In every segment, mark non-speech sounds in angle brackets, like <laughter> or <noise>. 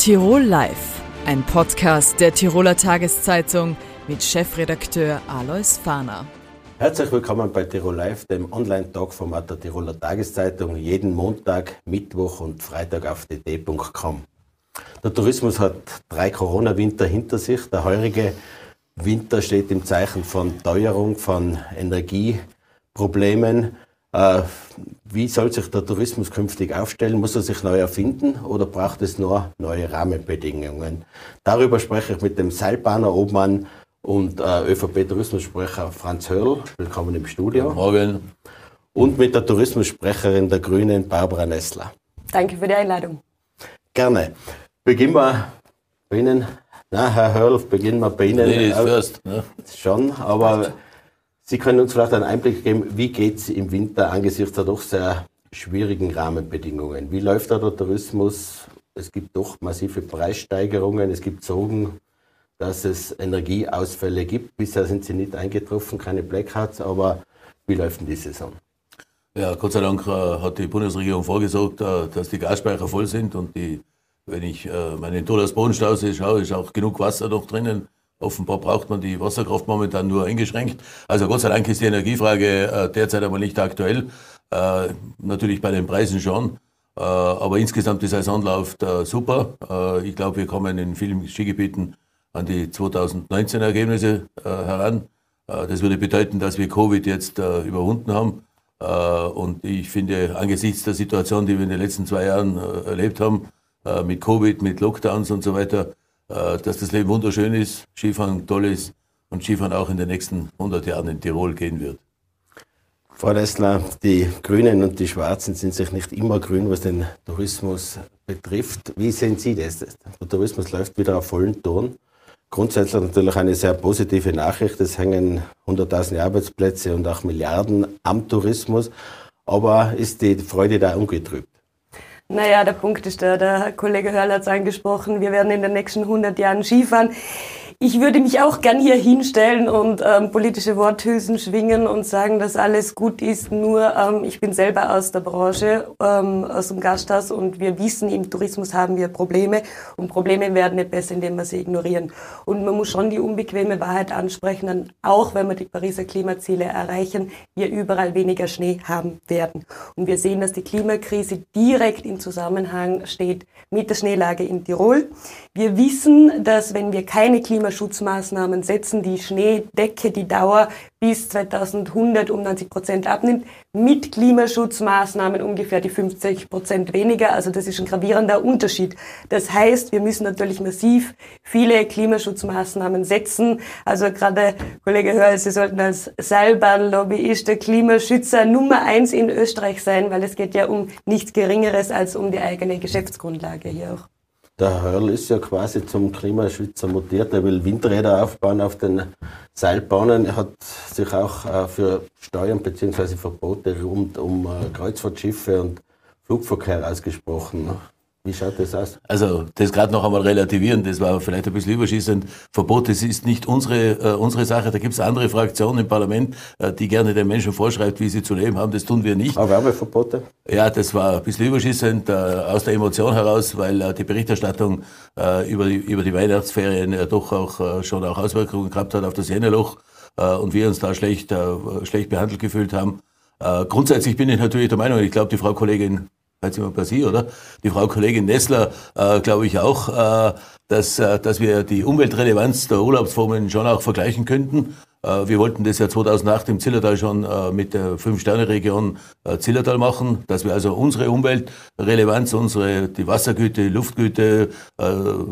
Tirol Live, ein Podcast der Tiroler Tageszeitung mit Chefredakteur Alois Fahner. Herzlich willkommen bei Tirol Live, dem Online-Talk-Format der Tiroler Tageszeitung, jeden Montag, Mittwoch und Freitag auf dd.com. Der Tourismus hat drei Corona-Winter hinter sich. Der heurige Winter steht im Zeichen von Teuerung, von Energieproblemen. Äh, wie soll sich der Tourismus künftig aufstellen? Muss er sich neu erfinden oder braucht es nur neue Rahmenbedingungen? Darüber spreche ich mit dem Seilbahner Obmann und äh, ÖVP-Tourismussprecher Franz Hörl. Willkommen im Studio. Morgen. Und mit der Tourismussprecherin der Grünen, Barbara Nessler. Danke für die Einladung. Gerne. Beginnen wir bei Ihnen. Na, Herr Hörl, beginnen wir bei Ihnen. Ladies first. Ne? Schon, aber Sie können uns vielleicht einen Einblick geben, wie geht es im Winter angesichts der doch sehr schwierigen Rahmenbedingungen? Wie läuft da der Tourismus? Es gibt doch massive Preissteigerungen, es gibt Sorgen, dass es Energieausfälle gibt. Bisher sind sie nicht eingetroffen, keine Blackouts, aber wie läuft denn die Saison? Ja, Gott sei Dank äh, hat die Bundesregierung vorgesorgt, äh, dass die Gasspeicher voll sind und die, wenn ich äh, meinen Tolas Bodenstausee schaue, ist auch genug Wasser noch drinnen Offenbar braucht man die Wasserkraft momentan nur eingeschränkt. Also Gott sei Dank ist die Energiefrage äh, derzeit aber nicht aktuell. Äh, natürlich bei den Preisen schon. Äh, aber insgesamt die Saison läuft super. Ich glaube, wir kommen in vielen Skigebieten an die 2019 Ergebnisse äh, heran. das würde bedeuten, dass wir Covid jetzt überwunden haben. und ich finde, angesichts der Situation, die wir in den letzten zwei Jahren erlebt haben, mit Covid, mit Lockdowns und so weiter, dass das Leben wunderschön ist, Skifahren toll ist und Skifahren auch in den nächsten 100 Jahren in Tirol gehen wird. Frau Dessler, die Grünen und die Schwarzen sind sich nicht immer grün, was den Tourismus betrifft. Wie sehen Sie das? Der Tourismus läuft wieder auf vollen Ton. Grundsätzlich natürlich eine sehr positive Nachricht. Es hängen 100.000 Arbeitsplätze und auch Milliarden am Tourismus. Aber ist die Freude da ungetrübt? Naja, der Punkt ist der, der Kollege Hörl hat es angesprochen, wir werden in den nächsten 100 Jahren Skifahren. Ich würde mich auch gern hier hinstellen und ähm, politische Worthülsen schwingen und sagen, dass alles gut ist. Nur ähm, ich bin selber aus der Branche, ähm, aus dem Gasthaus und wir wissen, im Tourismus haben wir Probleme und Probleme werden nicht besser, indem wir sie ignorieren. Und man muss schon die unbequeme Wahrheit ansprechen, dann auch wenn wir die Pariser Klimaziele erreichen, wir überall weniger Schnee haben werden. Und wir sehen, dass die Klimakrise direkt im Zusammenhang steht mit der Schneelage in Tirol. Wir wissen, dass wenn wir keine Klimakrise Klimaschutzmaßnahmen setzen, die Schneedecke, die Dauer bis 2100 um 90 Prozent abnimmt, mit Klimaschutzmaßnahmen ungefähr die 50 Prozent weniger. Also das ist ein gravierender Unterschied. Das heißt, wir müssen natürlich massiv viele Klimaschutzmaßnahmen setzen. Also gerade Kollege Hörl, Sie sollten als Seilbahnlobbyist der Klimaschützer Nummer eins in Österreich sein, weil es geht ja um nichts Geringeres als um die eigene Geschäftsgrundlage hier auch. Der Hörl ist ja quasi zum Klimaschützer mutiert. Er will Windräder aufbauen auf den Seilbahnen. Er hat sich auch äh, für Steuern bzw. Verbote rund um äh, Kreuzfahrtschiffe und Flugverkehr ausgesprochen. Wie schaut das aus? Also das gerade noch einmal relativieren, das war vielleicht ein bisschen überschießend. Verbot, das ist nicht unsere, äh, unsere Sache. Da gibt es andere Fraktionen im Parlament, äh, die gerne den Menschen vorschreibt, wie sie zu leben haben. Das tun wir nicht. Aber Werbeverbote? Ja, das war ein bisschen überschießend äh, aus der Emotion heraus, weil äh, die Berichterstattung äh, über, die, über die Weihnachtsferien ja doch auch äh, schon auch Auswirkungen gehabt hat auf das Jenneloch äh, und wir uns da schlecht, äh, schlecht behandelt gefühlt haben. Äh, grundsätzlich bin ich natürlich der Meinung, ich glaube, die Frau Kollegin Jetzt sind wir bei Sie, oder? Die Frau Kollegin Nessler, äh, glaube ich auch, äh, dass, äh, dass wir die Umweltrelevanz der Urlaubsformen schon auch vergleichen könnten. Äh, wir wollten das ja 2008 im Zillertal schon äh, mit der Fünf-Sterne-Region äh, Zillertal machen, dass wir also unsere Umweltrelevanz, unsere, die Wassergüte, Luftgüte,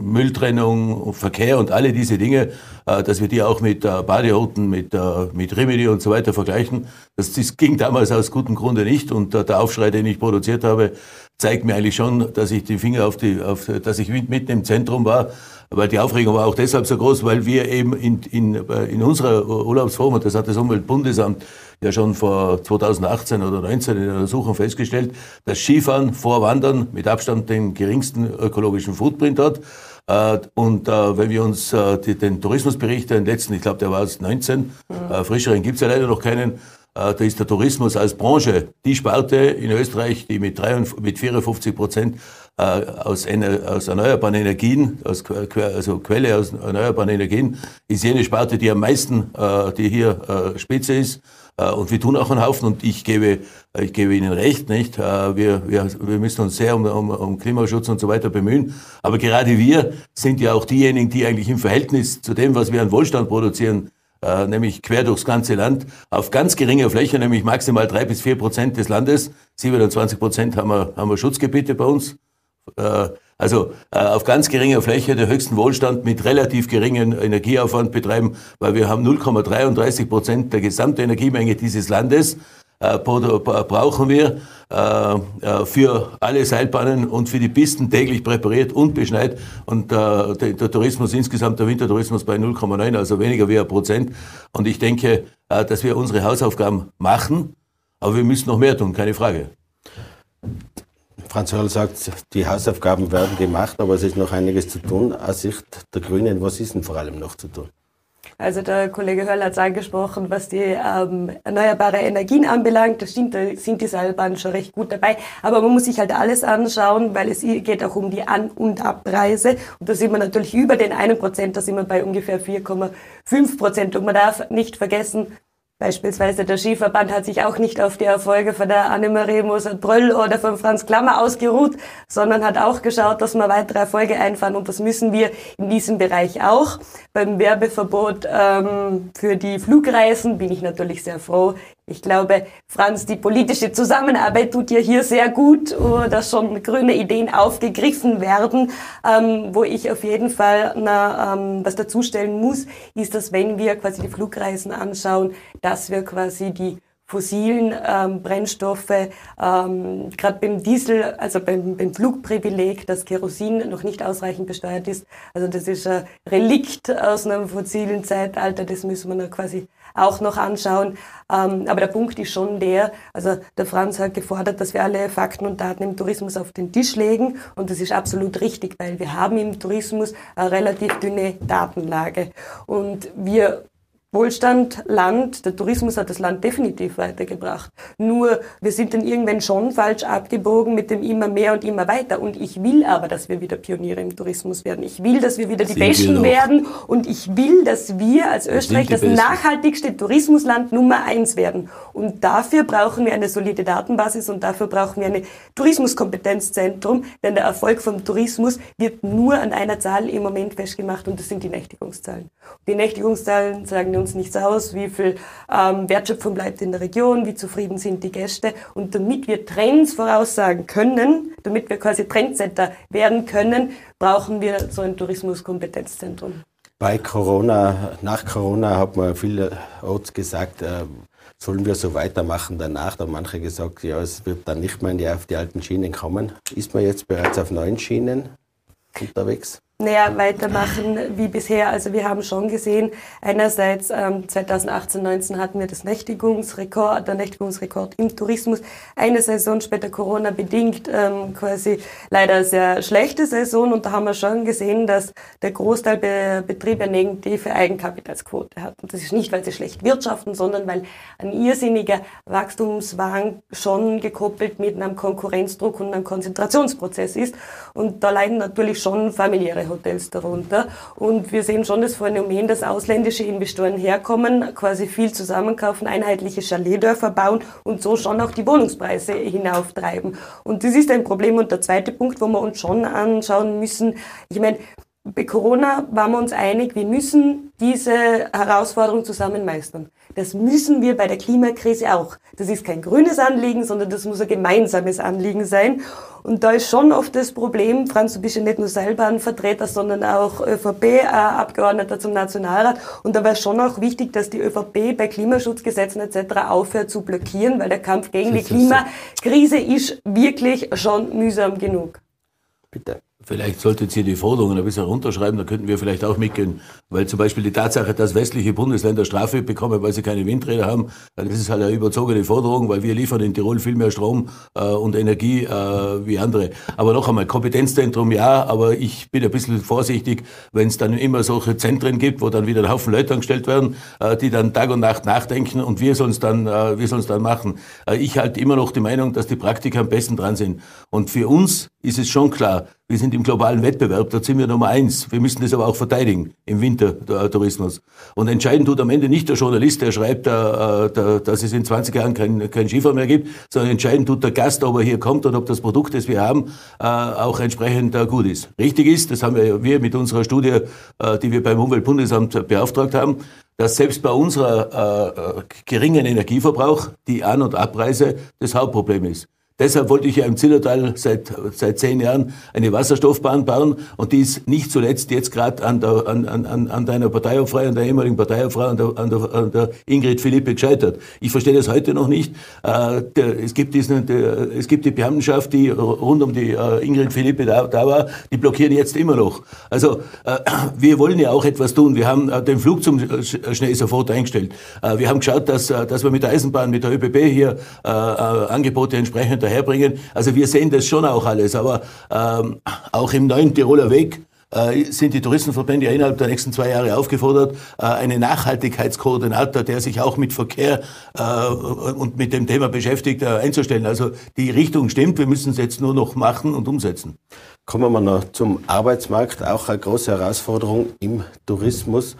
Mülltrennung, Verkehr und alle diese Dinge, dass wir die auch mit Badeorten, mit, mit Remedy und so weiter vergleichen. Das, das ging damals aus gutem Grunde nicht und der Aufschrei, den ich produziert habe, zeigt mir eigentlich schon, dass ich die Finger auf die, auf, dass ich mitten im Zentrum war weil die Aufregung war auch deshalb so groß, weil wir eben in, in, in unserer Urlaubsform, und das hat das Umweltbundesamt ja schon vor 2018 oder 2019 in der Untersuchung festgestellt, dass Skifahren vor Wandern mit Abstand den geringsten ökologischen Footprint hat. Äh, und äh, wenn wir uns äh, den Tourismusbericht, den letzten, ich glaube, der war es 19, mhm. frischeren gibt's ja leider noch keinen, da ist der Tourismus als Branche die Sparte in Österreich, die mit, 53, mit 54 Prozent äh, aus, aus erneuerbaren Energien, aus, also Quelle aus erneuerbaren Energien, ist jene Sparte, die am meisten, äh, die hier äh, Spitze ist. Äh, und wir tun auch einen Haufen und ich gebe, ich gebe Ihnen recht, nicht? Äh, wir, wir, wir müssen uns sehr um, um, um Klimaschutz und so weiter bemühen. Aber gerade wir sind ja auch diejenigen, die eigentlich im Verhältnis zu dem, was wir an Wohlstand produzieren, äh, nämlich quer durchs ganze Land, auf ganz geringer Fläche, nämlich maximal drei bis vier Prozent des Landes, 27 Prozent haben wir, haben wir Schutzgebiete bei uns. Äh, also äh, auf ganz geringer Fläche der höchsten Wohlstand mit relativ geringem Energieaufwand betreiben, weil wir haben 0,33 Prozent der Gesamtenergiemenge dieses Landes äh, brauchen wir für alle Seilbahnen und für die Pisten täglich präpariert und beschneit und der Tourismus insgesamt, der Wintertourismus bei 0,9, also weniger wie ein Prozent. Und ich denke, dass wir unsere Hausaufgaben machen, aber wir müssen noch mehr tun, keine Frage. Franz Hörl sagt, die Hausaufgaben werden gemacht, aber es ist noch einiges zu tun. Aus Sicht der Grünen, was ist denn vor allem noch zu tun? Also der Kollege Hörl hat es angesprochen, was die ähm, erneuerbare Energien anbelangt. Das stimmt, da sind die Seilbahnen schon recht gut dabei. Aber man muss sich halt alles anschauen, weil es geht auch um die An- und Abpreise. Und da sind wir natürlich über den einen Prozent, da sind wir bei ungefähr 4,5 Prozent. Und man darf nicht vergessen, Beispielsweise der Skiverband hat sich auch nicht auf die Erfolge von der Annemarie Moser-Bröll oder von Franz Klammer ausgeruht, sondern hat auch geschaut, dass wir weitere Erfolge einfahren und das müssen wir in diesem Bereich auch. Beim Werbeverbot ähm, für die Flugreisen bin ich natürlich sehr froh. Ich glaube, Franz, die politische Zusammenarbeit tut ja hier sehr gut, oh, dass schon grüne Ideen aufgegriffen werden. Ähm, wo ich auf jeden Fall na, ähm, was dazustellen muss, ist, dass wenn wir quasi die Flugreisen anschauen, dass wir quasi die fossilen ähm, Brennstoffe, ähm, gerade beim Diesel, also beim, beim Flugprivileg, das Kerosin noch nicht ausreichend besteuert ist. Also das ist ein Relikt aus einem fossilen Zeitalter, das müssen wir noch quasi auch noch anschauen. Ähm, aber der Punkt ist schon der, also der Franz hat gefordert, dass wir alle Fakten und Daten im Tourismus auf den Tisch legen. Und das ist absolut richtig, weil wir haben im Tourismus eine relativ dünne Datenlage. Und wir Wohlstand, Land, der Tourismus hat das Land definitiv weitergebracht. Nur wir sind dann irgendwann schon falsch abgebogen mit dem immer mehr und immer weiter. Und ich will aber, dass wir wieder Pioniere im Tourismus werden. Ich will, dass wir wieder die Besten werden. Und ich will, dass wir als Österreich das Besten. nachhaltigste Tourismusland Nummer eins werden. Und dafür brauchen wir eine solide Datenbasis und dafür brauchen wir ein Tourismuskompetenzzentrum. Denn der Erfolg vom Tourismus wird nur an einer Zahl im Moment festgemacht und das sind die Nächtigungszahlen. Die Nächtigungszahlen sagen uns nichts aus, wie viel ähm, Wertschöpfung bleibt in der Region, wie zufrieden sind die Gäste. Und damit wir Trends voraussagen können, damit wir quasi Trendsetter werden können, brauchen wir so ein Tourismuskompetenzzentrum. Bei Corona, nach Corona hat man vielerorts gesagt, äh, sollen wir so weitermachen danach? Da haben manche gesagt, ja, es wird dann nicht mehr auf die alten Schienen kommen. Ist man jetzt bereits auf neuen Schienen unterwegs? Näher weitermachen wie bisher. Also wir haben schon gesehen, einerseits ähm, 2018, 19 hatten wir das Nächtigungsrekord, der Nächtigungsrekord im Tourismus. Eine Saison später Corona bedingt ähm, quasi leider sehr schlechte Saison und da haben wir schon gesehen, dass der Großteil der Betriebe eine negative Eigenkapitalsquote hat. Und das ist nicht, weil sie schlecht wirtschaften, sondern weil ein irrsinniger Wachstumswahn schon gekoppelt mit einem Konkurrenzdruck und einem Konzentrationsprozess ist. Und da leiden natürlich schon familiäre Hotels darunter. Und wir sehen schon das Phänomen, dass ausländische Investoren herkommen, quasi viel zusammenkaufen, einheitliche Chaletdörfer bauen und so schon auch die Wohnungspreise hinauftreiben. Und das ist ein Problem. Und der zweite Punkt, wo wir uns schon anschauen müssen, ich meine, bei Corona waren wir uns einig, wir müssen diese Herausforderung zusammen meistern. Das müssen wir bei der Klimakrise auch. Das ist kein grünes Anliegen, sondern das muss ein gemeinsames Anliegen sein. Und da ist schon oft das Problem, Franz, du bist ja nicht nur Seilbahnvertreter, sondern auch ÖVP-Abgeordneter zum Nationalrat. Und da wäre schon auch wichtig, dass die ÖVP bei Klimaschutzgesetzen etc. aufhört zu blockieren, weil der Kampf gegen die Klimakrise ist wirklich schon mühsam genug. Bitte. Vielleicht solltet ihr die Forderungen ein bisschen runterschreiben, dann könnten wir vielleicht auch mitgehen. Weil zum Beispiel die Tatsache, dass westliche Bundesländer Strafe bekommen, weil sie keine Windräder haben, das ist halt eine überzogene Forderung, weil wir liefern in Tirol viel mehr Strom äh, und Energie äh, wie andere. Aber noch einmal, Kompetenzzentrum ja, aber ich bin ein bisschen vorsichtig, wenn es dann immer solche Zentren gibt, wo dann wieder ein Haufen Leute angestellt werden, äh, die dann Tag und Nacht nachdenken und wir sollen es dann, äh, wir sollen es dann machen. Äh, ich halte immer noch die Meinung, dass die Praktiker am besten dran sind. Und für uns ist es schon klar, wir sind im globalen Wettbewerb, da sind wir Nummer eins. Wir müssen das aber auch verteidigen im Wintertourismus. Und entscheiden tut am Ende nicht der Journalist, der schreibt, äh, dass es in 20 Jahren kein, kein Skifahren mehr gibt, sondern entscheiden tut der Gast, ob er hier kommt und ob das Produkt, das wir haben, äh, auch entsprechend äh, gut ist. Richtig ist, das haben wir, wir mit unserer Studie, die wir beim Umweltbundesamt beauftragt haben, dass selbst bei unserer geringen Energieverbrauch die An- und Abreise das Hauptproblem ist. Deshalb wollte ich ja im Zillertal seit, seit zehn Jahren eine Wasserstoffbahn bauen und die ist nicht zuletzt jetzt gerade an, der, an, an, an deiner Parteiobfrau, an der ehemaligen Parteiobfrau, an der, an, der, an der Ingrid Philippe gescheitert. Ich verstehe das heute noch nicht. Äh, der, es, gibt diesen, der, es gibt die Beamtenschaft, die rund um die äh, Ingrid Philippe da, da war, die blockieren jetzt immer noch. Also äh, <clears throat> wir wollen ja auch etwas tun. Wir haben äh, den Flug zum Schnee sofort eingestellt. Äh, wir haben geschaut, dass, äh, dass wir mit der Eisenbahn, mit der ÖBB hier äh, Angebote entsprechend daherbringen. Also wir sehen das schon auch alles, aber ähm, auch im neuen Tiroler Weg äh, sind die Touristenverbände ja innerhalb der nächsten zwei Jahre aufgefordert, äh, einen Nachhaltigkeitskoordinator, der sich auch mit Verkehr äh, und mit dem Thema beschäftigt, einzustellen. Also die Richtung stimmt, wir müssen es jetzt nur noch machen und umsetzen. Kommen wir noch zum Arbeitsmarkt, auch eine große Herausforderung im Tourismus.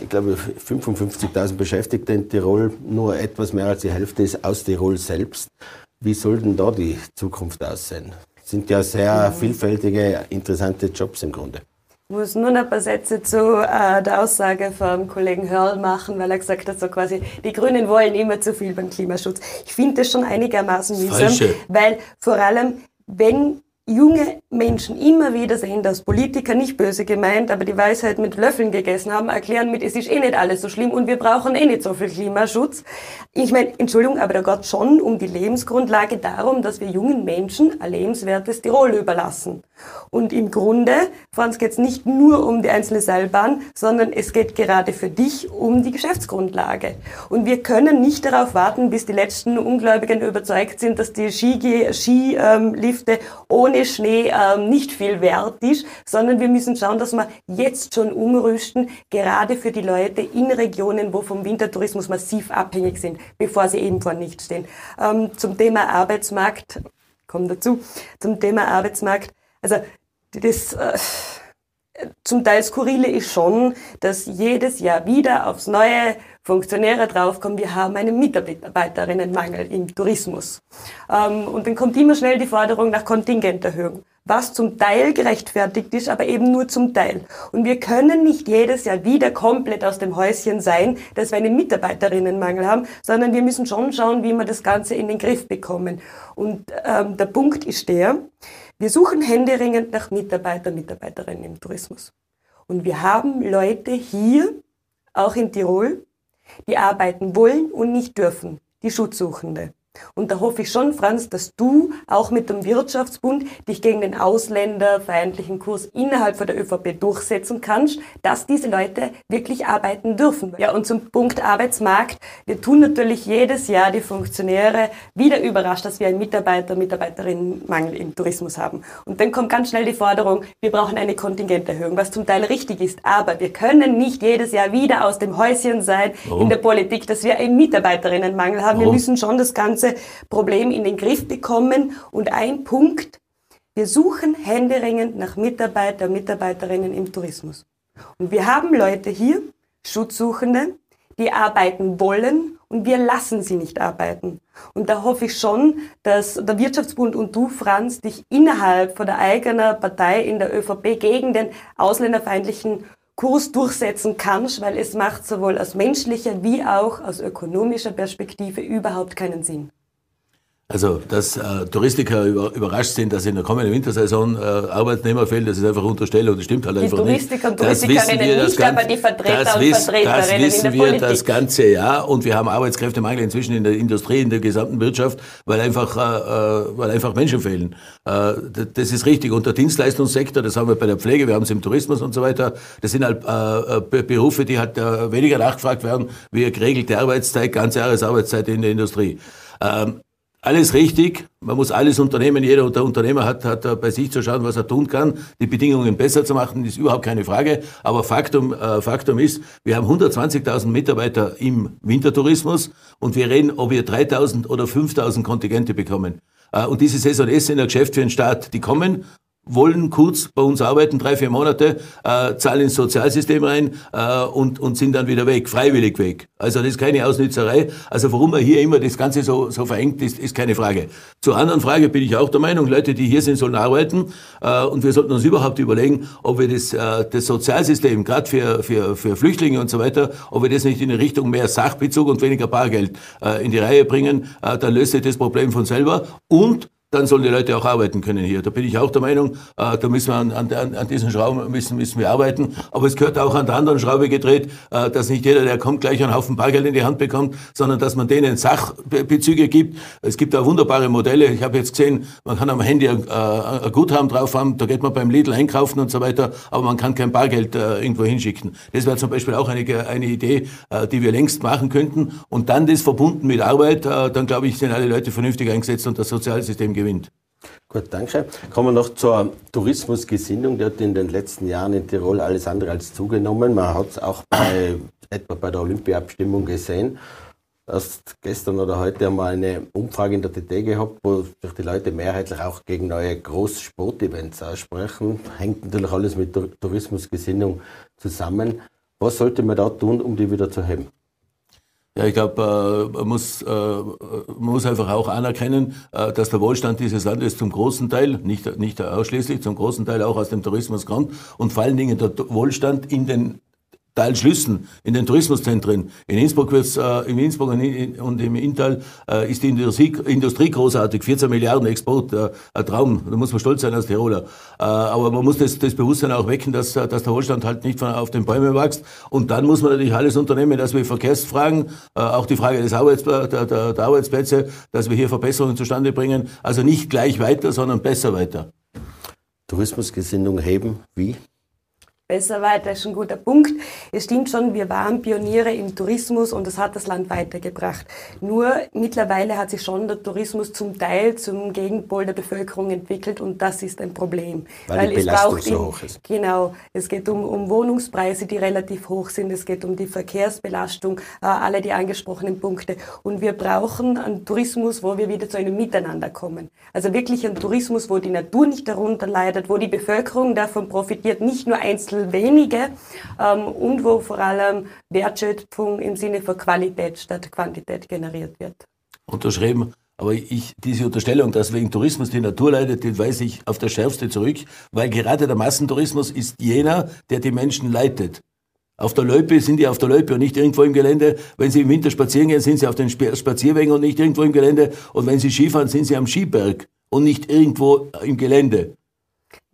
Ich glaube, 55.000 Beschäftigte in Tirol, nur etwas mehr als die Hälfte ist aus Tirol selbst. Wie soll denn da die Zukunft aussehen? Sind ja sehr mhm. vielfältige, interessante Jobs im Grunde. Ich muss nur noch ein paar Sätze zu äh, der Aussage vom Kollegen Hörl machen, weil er gesagt hat, so quasi, die Grünen wollen immer zu viel beim Klimaschutz. Ich finde das schon einigermaßen mühsam, weil vor allem, wenn junge Menschen immer wieder sehen, dass Politiker nicht böse gemeint, aber die Weisheit mit Löffeln gegessen haben, erklären mit, es ist eh nicht alles so schlimm und wir brauchen eh nicht so viel Klimaschutz. Ich meine, Entschuldigung, aber da geht schon um die Lebensgrundlage darum, dass wir jungen Menschen ein lebenswertes Tirol überlassen. Und im Grunde, Franz, geht es nicht nur um die einzelne Seilbahn, sondern es geht gerade für dich um die Geschäftsgrundlage. Und wir können nicht darauf warten, bis die letzten Ungläubigen überzeugt sind, dass die Skilifte Ski, ohne Schnee ähm, nicht viel wert ist, sondern wir müssen schauen, dass wir jetzt schon umrüsten, gerade für die Leute in Regionen, wo vom Wintertourismus massiv abhängig sind, bevor sie eben vor nicht stehen. Ähm, zum Thema Arbeitsmarkt, kommen dazu, zum Thema Arbeitsmarkt, also das äh, zum Teil skurrile ist schon, dass jedes Jahr wieder aufs neue Funktionäre draufkommen, wir haben einen Mitarbeiterinnenmangel im Tourismus. Ähm, und dann kommt immer schnell die Forderung nach Kontingenterhöhung, was zum Teil gerechtfertigt ist, aber eben nur zum Teil. Und wir können nicht jedes Jahr wieder komplett aus dem Häuschen sein, dass wir einen Mitarbeiterinnenmangel haben, sondern wir müssen schon schauen, wie wir das Ganze in den Griff bekommen. Und ähm, der Punkt ist der, wir suchen händeringend nach Mitarbeiter, Mitarbeiterinnen im Tourismus. Und wir haben Leute hier, auch in Tirol, die arbeiten wollen und nicht dürfen, die Schutzsuchende. Und da hoffe ich schon, Franz, dass du auch mit dem Wirtschaftsbund dich gegen den ausländerfeindlichen Kurs innerhalb von der ÖVP durchsetzen kannst, dass diese Leute wirklich arbeiten dürfen. Ja, und zum Punkt Arbeitsmarkt. Wir tun natürlich jedes Jahr die Funktionäre wieder überrascht, dass wir einen Mitarbeiter, Mitarbeiterinnenmangel im Tourismus haben. Und dann kommt ganz schnell die Forderung, wir brauchen eine Kontingenterhöhung, was zum Teil richtig ist. Aber wir können nicht jedes Jahr wieder aus dem Häuschen sein Warum? in der Politik, dass wir einen Mitarbeiterinnenmangel haben. Warum? Wir müssen schon das Ganze ganze Problem in den Griff bekommen. Und ein Punkt, wir suchen händeringend nach Mitarbeiter, Mitarbeiterinnen im Tourismus. Und wir haben Leute hier, Schutzsuchende, die arbeiten wollen und wir lassen sie nicht arbeiten. Und da hoffe ich schon, dass der Wirtschaftsbund und du, Franz, dich innerhalb von der eigenen Partei in der ÖVP gegen den ausländerfeindlichen Kurs durchsetzen kannst, weil es macht sowohl aus menschlicher wie auch aus ökonomischer Perspektive überhaupt keinen Sinn. Also, dass äh, Touristiker über, überrascht sind, dass in der kommenden Wintersaison äh, Arbeitnehmer fehlen, das ist einfach Unterstellung, das stimmt halt die einfach Touristiker nicht. Und Touristikerinnen das nicht, aber die Vertreter das und wissen, Vertreterinnen das wissen wir Politik. das ganze Jahr und wir haben Arbeitskräftemangel inzwischen in der Industrie, in der gesamten Wirtschaft, weil einfach, äh, äh weil einfach Menschen fehlen. Äh, das ist richtig. Und der Dienstleistungssektor, das haben wir bei der Pflege, wir haben es im Tourismus und so weiter, das sind halt äh, äh Berufe, die halt äh, weniger nachgefragt werden, wie geregelte Arbeitszeit, ganze Jahresarbeitszeit in der Industrie. Ähm, alles richtig. Man muss alles unternehmen. Jeder der Unternehmer hat, hat bei sich zu schauen, was er tun kann. Die Bedingungen besser zu machen, ist überhaupt keine Frage. Aber Faktum, äh, Faktum ist, wir haben 120.000 Mitarbeiter im Wintertourismus und wir reden, ob wir 3.000 oder 5.000 Kontingente bekommen. Äh, und diese Saison ist in der Geschäft für den Staat. Die kommen wollen kurz bei uns arbeiten, drei, vier Monate, äh, zahlen ins Sozialsystem rein äh, und, und sind dann wieder weg, freiwillig weg. Also das ist keine Ausnützerei. Also warum man hier immer das Ganze so, so verengt, ist, ist keine Frage. Zur anderen Frage bin ich auch der Meinung, Leute, die hier sind, sollen arbeiten äh, und wir sollten uns überhaupt überlegen, ob wir das, äh, das Sozialsystem, gerade für, für, für Flüchtlinge und so weiter, ob wir das nicht in Richtung mehr Sachbezug und weniger Bargeld äh, in die Reihe bringen, äh, dann löst sich das Problem von selber und dann sollen die Leute auch arbeiten können hier. Da bin ich auch der Meinung, äh, da müssen wir an, an, an diesen Schrauben müssen, müssen wir arbeiten. Aber es gehört auch an der anderen Schraube gedreht, äh, dass nicht jeder, der kommt, gleich einen Haufen Bargeld in die Hand bekommt, sondern dass man denen Sachbezüge gibt. Es gibt da wunderbare Modelle. Ich habe jetzt gesehen, man kann am Handy ein, äh, ein Guthaben drauf haben, da geht man beim Lidl einkaufen und so weiter, aber man kann kein Bargeld äh, irgendwo hinschicken. Das wäre zum Beispiel auch eine, eine Idee, äh, die wir längst machen könnten. Und dann das verbunden mit Arbeit, dann glaube ich, sind alle Leute vernünftig eingesetzt und das Sozialsystem gewinnt. Gut, danke. Kommen wir noch zur Tourismusgesinnung. Die hat in den letzten Jahren in Tirol alles andere als zugenommen. Man hat es auch bei, <clears throat> etwa bei der Olympia-Abstimmung gesehen. Erst gestern oder heute haben wir eine Umfrage in der TT gehabt, wo sich die Leute mehrheitlich auch gegen neue Großsportevents aussprechen. Hängt natürlich alles mit Tourismusgesinnung zusammen. Was sollte man da tun, um die wieder zu heben? Ja, ich glaube, äh, man, muss, äh, man muss einfach auch anerkennen, äh, dass der Wohlstand dieses Landes zum großen Teil, nicht, nicht ausschließlich, zum großen Teil auch aus dem Tourismus kommt und vor allen Dingen der Wohlstand in den Teilschlüssen in den Tourismuszentren. In Innsbruck wird's, äh, in Innsbruck und, in, und im Inntal äh, ist die Industrie, Industrie großartig, 14 Milliarden Export, äh, ein Traum. Da muss man stolz sein als Tiroler. Äh, aber man muss das, das Bewusstsein auch wecken, dass, äh, dass der Wohlstand halt nicht von, auf den Bäumen wächst. Und dann muss man natürlich alles unternehmen, dass wir Verkehrsfragen, äh, auch die Frage des Arbeits, der, der, der Arbeitsplätze, dass wir hier Verbesserungen zustande bringen. Also nicht gleich weiter, sondern besser weiter. Tourismusgesinnung heben, wie? Besser weiter ist ein guter Punkt. Es stimmt schon, wir waren Pioniere im Tourismus und das hat das Land weitergebracht. Nur mittlerweile hat sich schon der Tourismus zum Teil zum Gegenpol der Bevölkerung entwickelt und das ist ein Problem. Weil, Weil die Belastung so hoch ist. Genau. Es geht um, um Wohnungspreise, die relativ hoch sind. Es geht um die Verkehrsbelastung, äh, alle die angesprochenen Punkte. Und wir brauchen einen Tourismus, wo wir wieder zu einem Miteinander kommen. Also wirklich ein Tourismus, wo die Natur nicht darunter leidet, wo die Bevölkerung davon profitiert, nicht nur einzeln bisschen wenige ähm, und wo vor allem Wertschöpfung im Sinne von Qualität statt Quantität generiert wird. Unterschrieben. Aber ich, diese Unterstellung, dass wegen Tourismus die Natur leidet, die weise ich auf das Schärfste zurück, weil gerade der Massentourismus ist jener, der die Menschen leitet. Auf der Loipe sind die auf der Loipe und nicht irgendwo im Gelände. Wenn sie im Winter spazieren gehen, sind sie auf den Spazierwegen und nicht irgendwo im Gelände. Und wenn sie Skifahren, sind sie am Skiberg und nicht irgendwo im Gelände.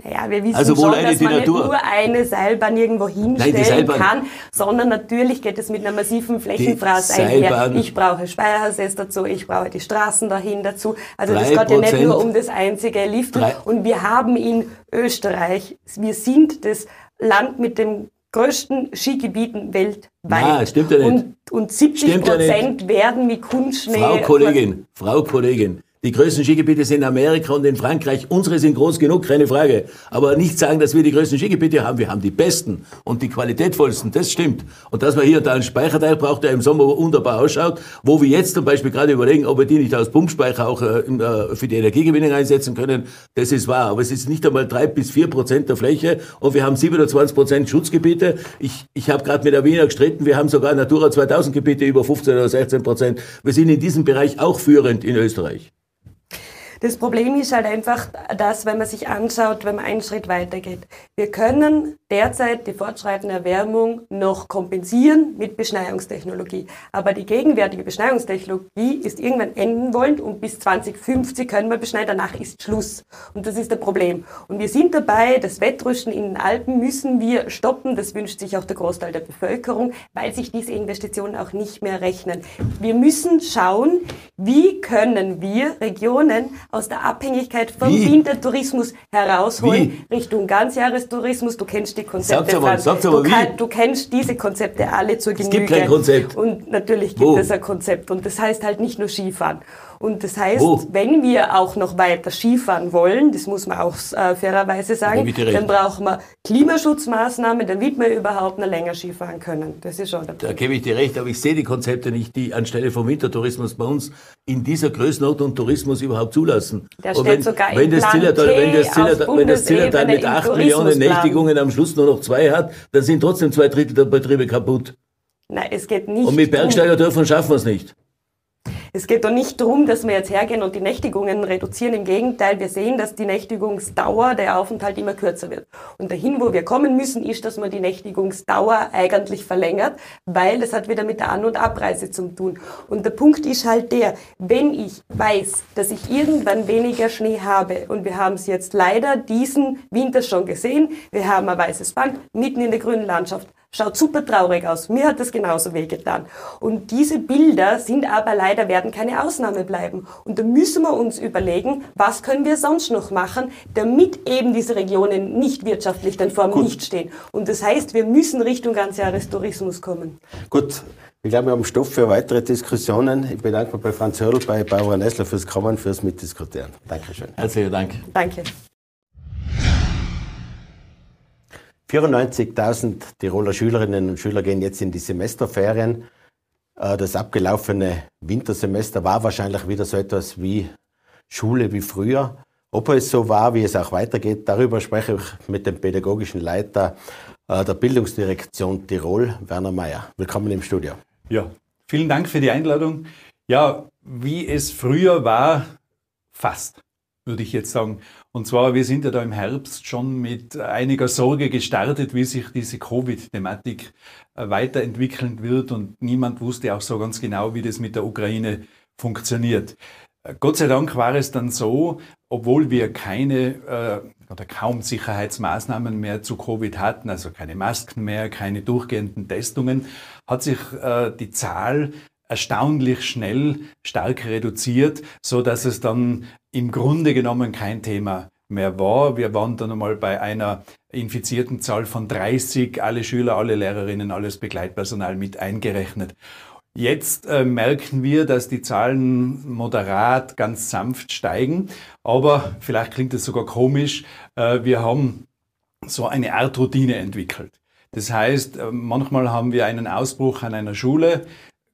Naja, wir wissen also, schon, dass man nicht nur eine Seilbahn irgendwo hinstellen Nein, kann, sondern natürlich geht es mit einer massiven Flächenfraß einher. Ich brauche Speichersess dazu, ich brauche die Straßen dahin dazu. Also das geht ja nicht nur um das einzige Liften. Und wir haben in Österreich, wir sind das Land mit dem größten Skigebieten weltweit. Nein, stimmt ja nicht. Und, und 70 Prozent ja werden mit Kunstschnee. Frau Kollegin, Frau Kollegin, die größten Skigebiete sind in Amerika und in Frankreich. Unsere sind groß genug, keine Frage. Aber nicht sagen, dass wir die größten Skigebiete haben. Wir haben die besten und die qualitätvollsten. Das stimmt. Und dass man hier da einen Speicherteil braucht, der im Sommer wunderbar ausschaut, wo wir jetzt zum Beispiel gerade überlegen, ob wir die nicht als Pumpspeicher auch äh, äh, für die Energiegewinnung einsetzen können, das ist wahr. Aber es ist nicht einmal drei bis vier Prozent der Fläche und wir haben 27 Prozent Schutzgebiete. Ich, ich habe gerade mit der Wiener gestritten, wir haben sogar Natura 2000 Gebiete über 15 oder 16 Prozent. Wir sind in diesem Bereich auch führend in Österreich. Das Problem ist halt einfach das, wenn man sich anschaut, wenn man einen Schritt weitergeht. Wir können derzeit die fortschreitende Erwärmung noch kompensieren mit Beschneiungstechnologie. Aber die gegenwärtige Beschneiungstechnologie ist irgendwann enden wollen und bis 2050 können wir beschneien, danach ist Schluss. Und das ist das Problem. Und wir sind dabei, das Wettrüsten in den Alpen müssen wir stoppen. Das wünscht sich auch der Großteil der Bevölkerung, weil sich diese Investitionen auch nicht mehr rechnen. Wir müssen schauen, wie können wir Regionen aus der Abhängigkeit vom wie? Wintertourismus herausholen wie? Richtung Ganzjahrestourismus. Du kennst die Konzepte. Sag's aber, sag's aber du, kann, du, kennst diese Konzepte alle zur Genüge. Es gibt kein Konzept. Und natürlich gibt Wo? es ein Konzept. Und das heißt halt nicht nur Skifahren. Und das heißt, oh. wenn wir auch noch weiter Skifahren wollen, das muss man auch äh, fairerweise sagen, dann brauchen wir Klimaschutzmaßnahmen, damit wir überhaupt noch länger Skifahren können. Das ist schon der Da gebe ich dir recht, aber ich sehe die Konzepte nicht, die anstelle vom Wintertourismus bei uns in dieser Größenordnung Tourismus überhaupt zulassen. Der steht wenn, sogar wenn das Zillertal, wenn das Zillertal, wenn das Zillertal mit 8 Millionen Nächtigungen am Schluss nur noch zwei hat, dann sind trotzdem zwei Drittel der Betriebe kaputt. Nein, es geht nicht. Und mit Bergsteigerdörfern schaffen wir es nicht. Es geht doch nicht darum, dass wir jetzt hergehen und die Nächtigungen reduzieren. Im Gegenteil, wir sehen, dass die Nächtigungsdauer, der Aufenthalt immer kürzer wird. Und dahin, wo wir kommen müssen, ist, dass man die Nächtigungsdauer eigentlich verlängert, weil das hat wieder mit der An- und Abreise zu tun. Und der Punkt ist halt der, wenn ich weiß, dass ich irgendwann weniger Schnee habe, und wir haben es jetzt leider diesen Winter schon gesehen, wir haben ein weißes Band mitten in der grünen Landschaft, Schaut super traurig aus. Mir hat das genauso wehgetan. Und diese Bilder sind aber leider, werden keine Ausnahme bleiben. Und da müssen wir uns überlegen, was können wir sonst noch machen, damit eben diese Regionen nicht wirtschaftlich dann vor nicht stehen. Und das heißt, wir müssen Richtung Ganzjahrestourismus kommen. Gut. Ich glaube, wir haben Stoff für weitere Diskussionen. Ich bedanke mich bei Franz Hörl, bei Bauer Nessler fürs Kommen, fürs Mitdiskutieren. Dankeschön. Herzlichen Dank. Danke. 94.000 Tiroler Schülerinnen und Schüler gehen jetzt in die Semesterferien. Äh, das abgelaufene Wintersemester war wahrscheinlich wieder so etwas wie Schule wie früher. Ob es so war, wie es auch weitergeht, darüber spreche ich mit dem pädagogischen Leiter äh, der Bildungsdirektion Tirol, Werner Mayer. Willkommen im Studio. Ja, vielen Dank für die Einladung. Ja, wie es früher war, fast würde ich jetzt sagen. Und zwar, wir sind ja da im Herbst schon mit einiger Sorge gestartet, wie sich diese Covid-Thematik äh, weiterentwickeln wird. Und niemand wusste auch so ganz genau, wie das mit der Ukraine funktioniert. Äh, Gott sei Dank war es dann so, obwohl wir keine äh, oder kaum Sicherheitsmaßnahmen mehr zu Covid hatten, also keine Masken mehr, keine durchgehenden Testungen, hat sich äh, die Zahl erstaunlich schnell stark reduziert, so dass es dann im Grunde genommen kein Thema mehr war. Wir waren dann einmal bei einer infizierten Zahl von 30, alle Schüler, alle Lehrerinnen, alles Begleitpersonal mit eingerechnet. Jetzt äh, merken wir, dass die Zahlen moderat, ganz sanft steigen, aber vielleicht klingt es sogar komisch, äh, wir haben so eine Art Routine entwickelt. Das heißt, äh, manchmal haben wir einen Ausbruch an einer Schule,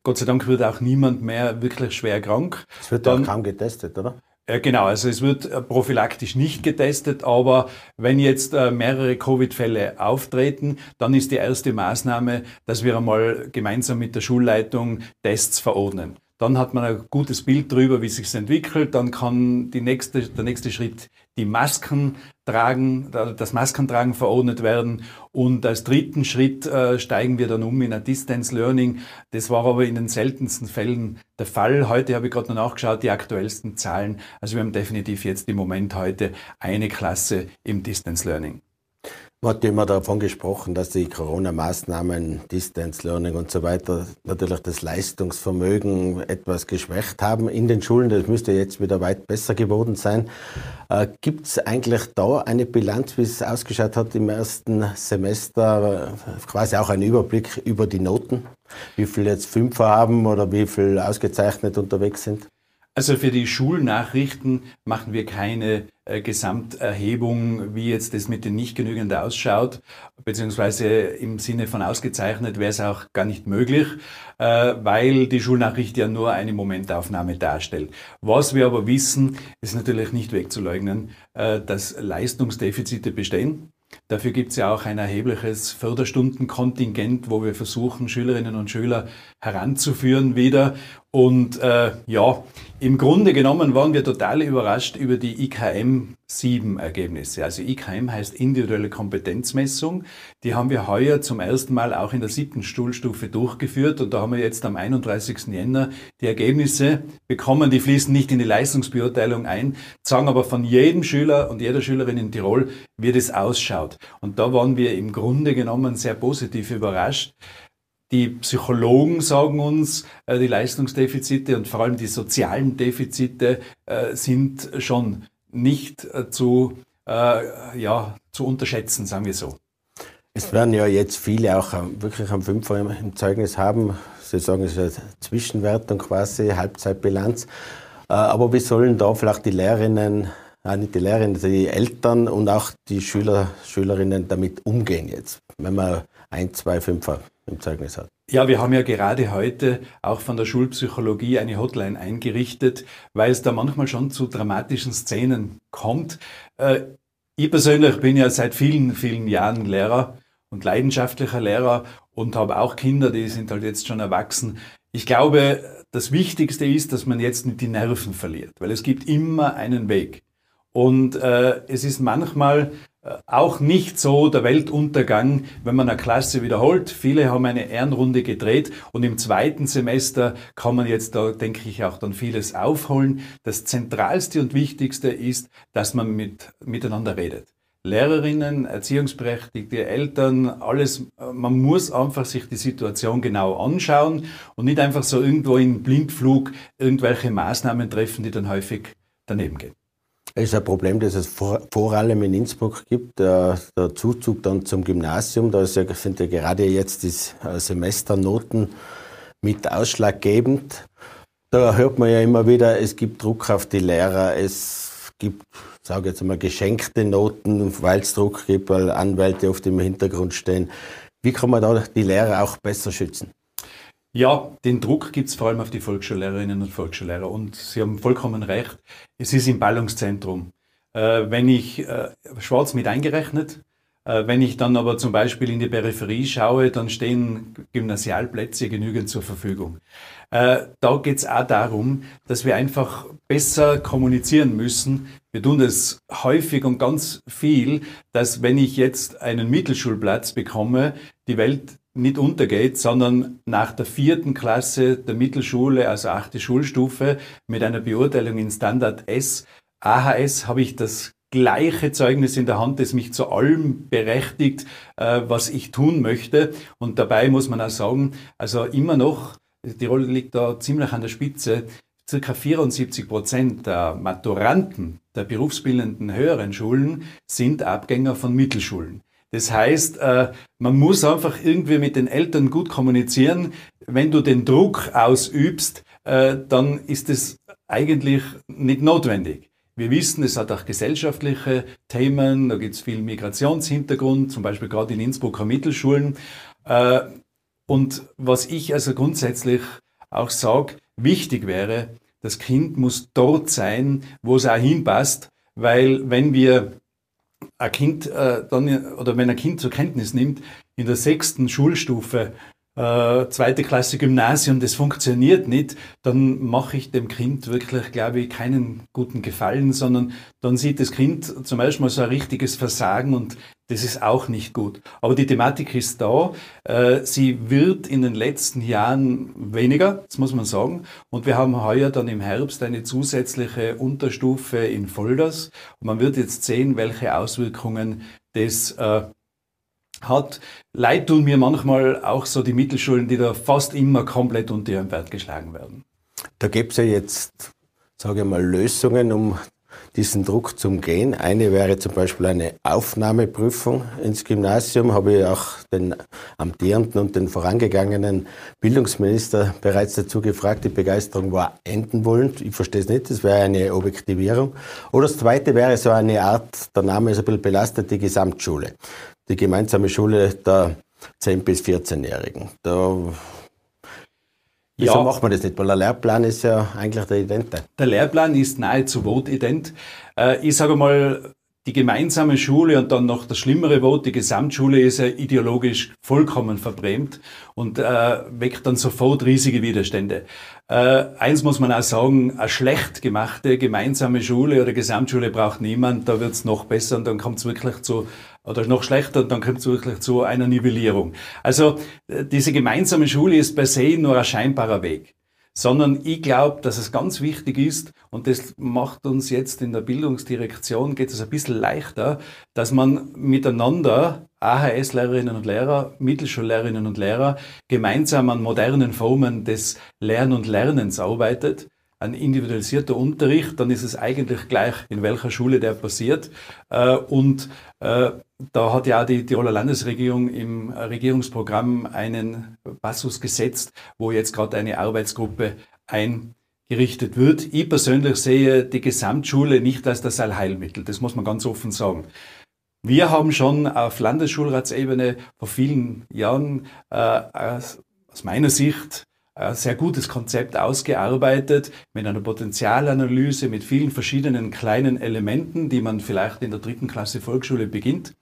Gott sei Dank wird auch niemand mehr wirklich schwer krank. Es wird Dann, auch kaum getestet, oder? Äh, genau, also es wird äh, prophylaktisch nicht getestet, aber wenn jetzt äh, mehrere Covid-Fälle auftreten, dann ist die erste Maßnahme, dass wir einmal gemeinsam mit der Schulleitung Tests verordnen. Dann hat man ein gutes Bild darüber, wie es sich entwickelt. Dann kann nächste, der nächste Schritt die Masken tragen, das Maskentragen verordnet werden. Und als dritten Schritt äh, steigen wir dann um in ein Distance Learning. Das war aber in den seltensten Fällen der Fall. Heute habe ich gerade noch nachgeschaut, die aktuellsten Zahlen. Also wir haben definitiv jetzt im Moment heute eine Klasse im Distance Learning. Man hat immer davon gesprochen, dass die Corona-Maßnahmen, Distance Learning und so weiter natürlich das Leistungsvermögen etwas geschwächt haben in den Schulen. Das müsste jetzt wieder weit besser geworden sein. Äh, Gibt es eigentlich da eine Bilanz, wie es ausgeschaut hat im ersten Semester? Quasi auch einen Überblick über die Noten? Wie viele jetzt Fünfer haben oder wie viele ausgezeichnet unterwegs sind? Also für die Schulnachrichten machen wir keine Gesamterhebung, wie jetzt das mit den nicht genügend ausschaut, beziehungsweise im Sinne von ausgezeichnet wäre es auch gar nicht möglich, äh, weil die Schulnachricht ja nur eine Momentaufnahme darstellt. Was wir aber wissen, ist natürlich nicht wegzuleugnen, äh, dass Leistungsdefizite bestehen. Dafür gibt es ja auch ein erhebliches Förderstundenkontingent, wo wir versuchen, Schülerinnen und Schüler heranzuführen wieder. Und äh, ja, im Grunde genommen waren wir total überrascht über die IKM 7 Ergebnisse. Also IKM heißt individuelle Kompetenzmessung. Die haben wir heuer zum ersten Mal auch in der siebten Schulstufe durchgeführt und da haben wir jetzt am 31. Jänner die Ergebnisse bekommen. Die fließen nicht in die Leistungsbeurteilung ein, sagen aber von jedem Schüler und jeder Schülerin in Tirol, wie das ausschaut. Und da waren wir im Grunde genommen sehr positiv überrascht. Die Psychologen sagen uns, äh, die Leistungsdefizite und vor allem die sozialen Defizite äh, sind schon nicht äh, zu, ja, zu unterschätzen, sagen wir so. Es werden ja jetzt viele auch wirklich am Fünfer im Zeugnis haben. Sie sagen, es ist eine Zwischenwertung quasi, Halbzeitbilanz. Aber wie sollen da vielleicht die Lehrerinnen, nicht die Lehrerinnen, die Eltern und auch die Schüler, Schülerinnen damit umgehen jetzt, wenn man ein, zwei Fünfer im Zeugnis hat. Ja, wir haben ja gerade heute auch von der Schulpsychologie eine Hotline eingerichtet, weil es da manchmal schon zu dramatischen Szenen kommt. Äh, ich persönlich bin ja seit vielen, vielen Jahren Lehrer und leidenschaftlicher Lehrer und habe auch Kinder, die sind halt jetzt schon erwachsen. Ich glaube, das Wichtigste ist, dass man jetzt nicht die Nerven verliert, weil es gibt immer einen Weg. Und äh, es ist manchmal auch nicht so der Weltuntergang, wenn man eine Klasse wiederholt. Viele haben eine Ehrenrunde gedreht und im zweiten Semester kann man jetzt da, denke ich, auch dann vieles aufholen. Das Zentralste und Wichtigste ist, dass man mit, miteinander redet. Lehrerinnen, Erziehungsberechtigte, Eltern, alles, äh, man muss einfach sich die Situation genau anschauen und nicht einfach so irgendwo in Blindflug irgendwelche Maßnahmen treffen, die dann häufig daneben gehen. Es ist ein Problem, das es vor, vor allem in Innsbruck gibt, der, der Zuzug dann zum Gymnasium. Da ja, sind ja gerade jetzt die äh, Semesternoten mit ausschlaggebend. Da hört man ja immer wieder, es gibt Druck auf die Lehrer, es gibt, sage jetzt mal, geschenkte Noten, weil es Druck gibt, weil Anwälte oft im Hintergrund stehen. Wie kann man da die Lehrer auch besser schützen? Ja, den Druck gibt es vor allem auf die Volksschullehrerinnen und Volksschullehrer. Und Sie haben vollkommen recht, es ist im Ballungszentrum. Äh, wenn ich äh, schwarz mit eingerechnet, äh, wenn ich dann aber zum Beispiel in die Peripherie schaue, dann stehen Gymnasialplätze genügend zur Verfügung. Äh, da geht es auch darum, dass wir einfach besser kommunizieren müssen. Wir tun das häufig und ganz viel, dass wenn ich jetzt einen Mittelschulplatz bekomme, die Welt nicht untergeht, sondern nach der vierten Klasse der Mittelschule, also achte Schulstufe, mit einer Beurteilung in Standard S, AHS, habe ich das gleiche Zeugnis in der Hand, das mich zu allem berechtigt, äh, was ich tun möchte. Und dabei muss man auch sagen, also immer noch, Tirol liegt da ziemlich an der Spitze, circa 74 Prozent der Maturanten der berufsbildenden höheren Schulen sind Abgänger von Mittelschulen. Das heißt, äh, man muss einfach irgendwie mit den Eltern gut kommunizieren. Wenn du den Druck ausübst, äh, dann ist es eigentlich nicht notwendig. Wir wissen, es hat auch gesellschaftliche Themen, da gibt es viel Migrationshintergrund, zum Beispiel gerade in Innsbrucker Mittelschulen. Äh, und was ich also grundsätzlich auch sage, wichtig wäre, das Kind muss dort sein, wo es auch hinpasst, weil wenn wir ein Kind äh, dann, oder wenn ein Kind zur Kenntnis nimmt, in der sechsten Schulstufe, äh, zweite Klasse Gymnasium, das funktioniert nicht, dann mache ich dem Kind wirklich, glaube ich, keinen guten Gefallen, sondern dann sieht das Kind zum Beispiel so ein richtiges Versagen und das ist auch nicht gut. Aber die Thematik ist da. Äh, sie wird in den letzten Jahren weniger, das muss man sagen. Und wir haben heuer dann im Herbst eine zusätzliche Unterstufe in Folders. Und man wird jetzt sehen, welche Auswirkungen das äh, hat. Leid tun mir manchmal auch so die Mittelschulen, die da fast immer komplett unter ihrem Wert geschlagen werden. Da gibt es ja jetzt, sage ich mal, Lösungen, um diesen Druck zu umgehen. Eine wäre zum Beispiel eine Aufnahmeprüfung ins Gymnasium. Habe ich auch den amtierenden und den vorangegangenen Bildungsminister bereits dazu gefragt. Die Begeisterung war enden wollend. Ich verstehe es nicht. Das wäre eine Objektivierung. Oder das zweite wäre so eine Art, der Name ist ein bisschen belastet, die Gesamtschule. Die gemeinsame Schule der 10- bis 14-Jährigen. Da Wieso ja. macht man das nicht? Weil der Lehrplan ist ja eigentlich der Idente. Der Lehrplan ist nahezu wortident. Äh, ich sage mal, die gemeinsame Schule und dann noch das schlimmere Wort, die Gesamtschule ist ja ideologisch vollkommen verbrämt und äh, weckt dann sofort riesige Widerstände. Äh, eins muss man auch sagen, eine schlecht gemachte gemeinsame Schule oder Gesamtschule braucht niemand, da wird's noch besser und dann kommt's wirklich zu, oder noch schlechter dann kommt's wirklich zu einer Nivellierung. Also äh, diese gemeinsame Schule ist per se nur ein scheinbarer Weg sondern ich glaube, dass es ganz wichtig ist, und das macht uns jetzt in der Bildungsdirektion, geht es ein bisschen leichter, dass man miteinander, AHS-Lehrerinnen und Lehrer, Mittelschullehrerinnen und Lehrer, gemeinsam an modernen Formen des Lernen und Lernens arbeitet ein individualisierter Unterricht, dann ist es eigentlich gleich, in welcher Schule der passiert. Äh, und äh, da hat ja die Tiroler Landesregierung im Regierungsprogramm einen Passus gesetzt, wo jetzt gerade eine Arbeitsgruppe eingerichtet wird. Ich persönlich sehe die Gesamtschule nicht als das Allheilmittel. Das muss man ganz offen sagen. Wir haben schon auf Landesschulratsebene vor vielen Jahren äh, aus meiner Sicht sehr gutes Konzept ausgearbeitet mit einer Potenzialanalyse, mit vielen verschiedenen kleinen Elementen, die man vielleicht in der dritten Klasse Volksschule beginnt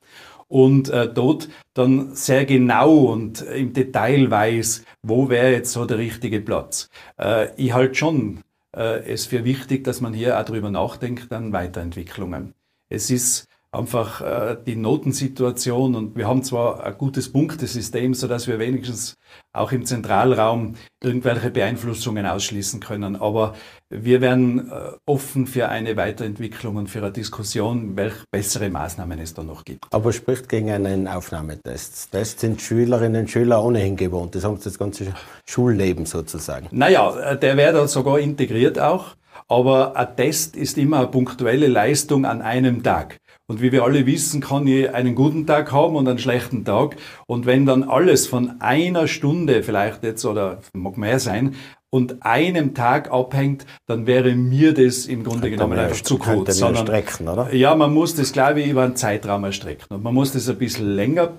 und äh, dort dann sehr genau und im Detail weiß, wo wäre jetzt so der richtige Platz. Äh, ich halte schon äh, es für wichtig, dass man hier auch darüber nachdenkt an Weiterentwicklungen. Es ist einfach äh, die Notensituation und wir haben zwar ein gutes Punktesystem, so dass wir wenigstens auch im Zentralraum irgendwelche Beeinflussungen ausschließen können, aber wir werden äh, offen für eine Weiterentwicklung und für eine Diskussion, welche bessere Maßnahmen es da noch gibt. Aber spricht gegen einen Aufnahmetest. Tests sind Schülerinnen und Schüler ohnehin gewohnt. Das haben sie das ganze Schulleben sozusagen. Naja, äh, der wäre da sogar integriert auch. Aber ein Test ist immer eine punktuelle Leistung an einem Tag. Und wie wir alle wissen, kann ich einen guten Tag haben und einen schlechten Tag. Und wenn dann alles von einer Stunde vielleicht jetzt oder mag mehr sein, und einem Tag abhängt, dann wäre mir das im Grunde genommen einfach zu kurz. Sondern, strecken, oder? Ja, man muss das, glaube ich, über einen Zeitraum erstrecken. Und man muss das ein bisschen länger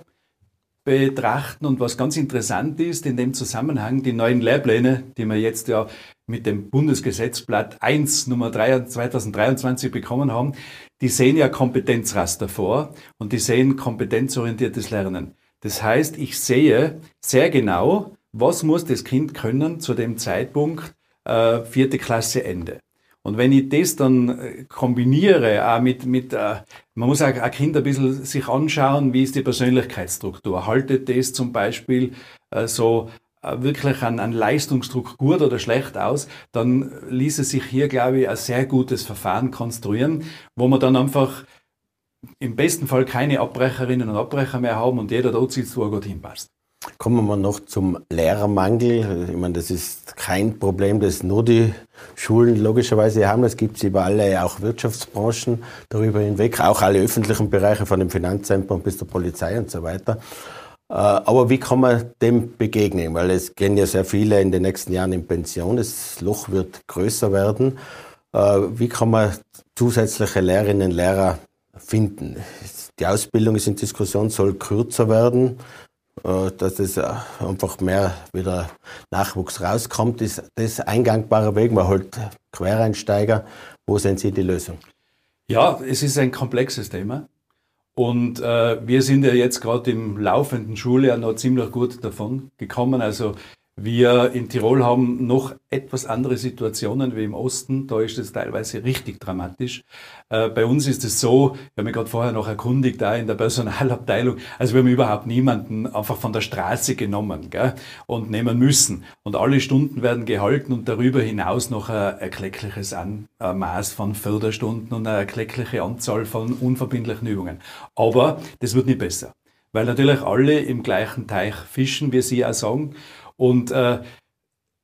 betrachten. Und was ganz interessant ist in dem Zusammenhang, die neuen Lehrpläne, die wir jetzt ja mit dem Bundesgesetzblatt 1 Nummer 3 2023 bekommen haben, die sehen ja Kompetenzraster vor und die sehen kompetenzorientiertes Lernen. Das heißt, ich sehe sehr genau, was muss das Kind können zu dem Zeitpunkt äh, vierte Klasse Ende. Und wenn ich das dann äh, kombiniere, auch mit, mit äh, man muss auch ein Kind ein bisschen sich anschauen, wie ist die Persönlichkeitsstruktur. Haltet das zum Beispiel äh, so wirklich an, an Leistungsdruck gut oder schlecht aus, dann ließe sich hier, glaube ich, ein sehr gutes Verfahren konstruieren, wo man dann einfach im besten Fall keine Abbrecherinnen und Abbrecher mehr haben und jeder dort sitzt, wo er gut hinpasst. Kommen wir noch zum Lehrermangel. Ich meine, das ist kein Problem, das nur die Schulen logischerweise haben. Das gibt es über alle auch Wirtschaftsbranchen darüber hinweg, auch alle öffentlichen Bereiche von dem Finanzzentrum bis zur Polizei und so weiter. Äh, aber wie kann man dem begegnen? Weil es gehen ja sehr viele in den nächsten Jahren in Pension, das Loch wird größer werden. Äh, wie kann man zusätzliche Lehrerinnen und Lehrer finden? Die Ausbildung ist in Diskussion, soll kürzer werden, äh, dass es einfach mehr wieder Nachwuchs rauskommt. Ist das ein gangbarer Weg? Man halt Quereinsteiger. Wo sehen Sie die Lösung? Ja, es ist ein komplexes Thema. Und äh, wir sind ja jetzt gerade im laufenden Schuljahr noch ziemlich gut davon gekommen. Also wir in Tirol haben noch etwas andere Situationen wie im Osten. Da ist es teilweise richtig dramatisch. Äh, bei uns ist es so, wir haben mich gerade vorher noch erkundigt, da in der Personalabteilung, also wir haben überhaupt niemanden einfach von der Straße genommen gell, und nehmen müssen. Und alle Stunden werden gehalten und darüber hinaus noch ein erkleckliches An ein Maß von Förderstunden und eine erkleckliche Anzahl von unverbindlichen Übungen. Aber das wird nicht besser. Weil natürlich alle im gleichen Teich fischen, wie Sie auch sagen. Und äh,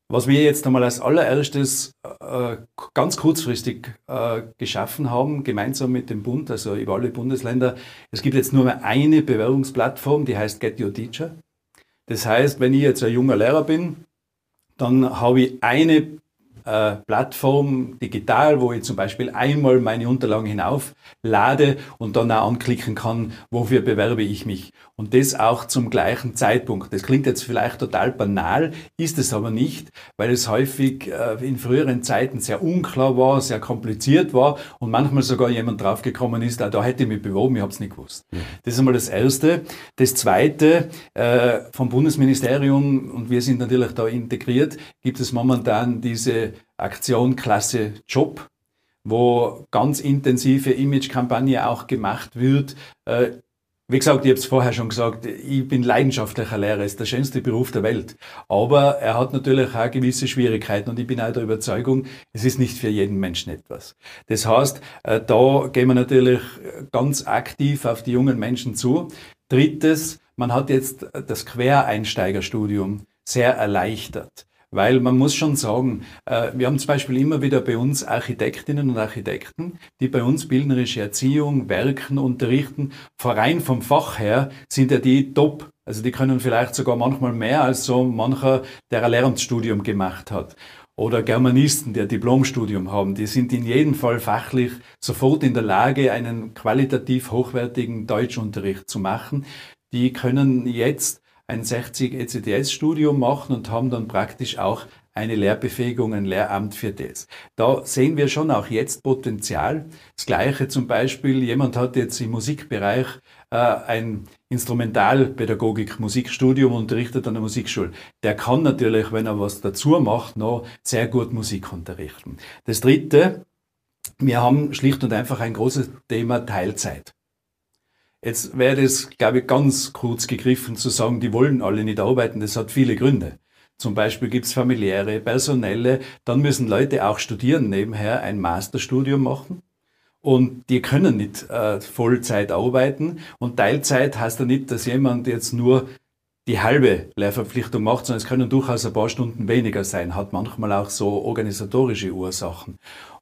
was wir jetzt einmal als allererstes äh, ganz kurzfristig äh, geschaffen haben, gemeinsam mit dem Bund, also über alle Bundesländer, es gibt jetzt nur mehr eine Bewerbungsplattform, die heißt Get Your Teacher. Das heißt, wenn ich jetzt ein junger Lehrer bin, dann habe ich eine äh, Plattform digital, wo ich zum Beispiel einmal meine Unterlagen hinauflade und dann auch anklicken kann, wofür bewerbe ich mich. Und das auch zum gleichen Zeitpunkt. Das klingt jetzt vielleicht total banal, ist es aber nicht, weil es häufig äh, in früheren Zeiten sehr unklar war, sehr kompliziert war und manchmal sogar jemand draufgekommen ist, ah, da hätte ich mich beworben, ich habe es nicht gewusst. Mhm. Das ist einmal das Erste. Das Zweite, äh, vom Bundesministerium, und wir sind natürlich da integriert, gibt es momentan diese Aktion Klasse Job, wo ganz intensive Imagekampagne auch gemacht wird. Äh, wie gesagt, ich habe es vorher schon gesagt, ich bin leidenschaftlicher Lehrer, ist der schönste Beruf der Welt. Aber er hat natürlich auch gewisse Schwierigkeiten und ich bin auch der Überzeugung, es ist nicht für jeden Menschen etwas. Das heißt, äh, da gehen wir natürlich ganz aktiv auf die jungen Menschen zu. Drittes, man hat jetzt das Quereinsteigerstudium sehr erleichtert. Weil man muss schon sagen, äh, wir haben zum Beispiel immer wieder bei uns Architektinnen und Architekten, die bei uns bildnerische Erziehung, Werken unterrichten. Verein vom Fach her sind ja die top. Also die können vielleicht sogar manchmal mehr als so mancher, der ein Lehramtsstudium gemacht hat. Oder Germanisten, die ein Diplomstudium haben, die sind in jedem Fall fachlich sofort in der Lage, einen qualitativ hochwertigen Deutschunterricht zu machen. Die können jetzt ein 60 ECTS-Studium machen und haben dann praktisch auch eine Lehrbefähigung, ein Lehramt für das. Da sehen wir schon auch jetzt Potenzial. Das Gleiche zum Beispiel, jemand hat jetzt im Musikbereich äh, ein Instrumentalpädagogik, Musikstudium unterrichtet an der Musikschule. Der kann natürlich, wenn er was dazu macht, noch sehr gut Musik unterrichten. Das Dritte, wir haben schlicht und einfach ein großes Thema Teilzeit. Jetzt wäre es, glaube ich, ganz kurz gegriffen zu sagen, die wollen alle nicht arbeiten. Das hat viele Gründe. Zum Beispiel gibt's familiäre, personelle. Dann müssen Leute auch studieren, nebenher ein Masterstudium machen. Und die können nicht äh, Vollzeit arbeiten. Und Teilzeit heißt ja nicht, dass jemand jetzt nur die halbe Lehrverpflichtung macht, sondern es können durchaus ein paar Stunden weniger sein, hat manchmal auch so organisatorische Ursachen.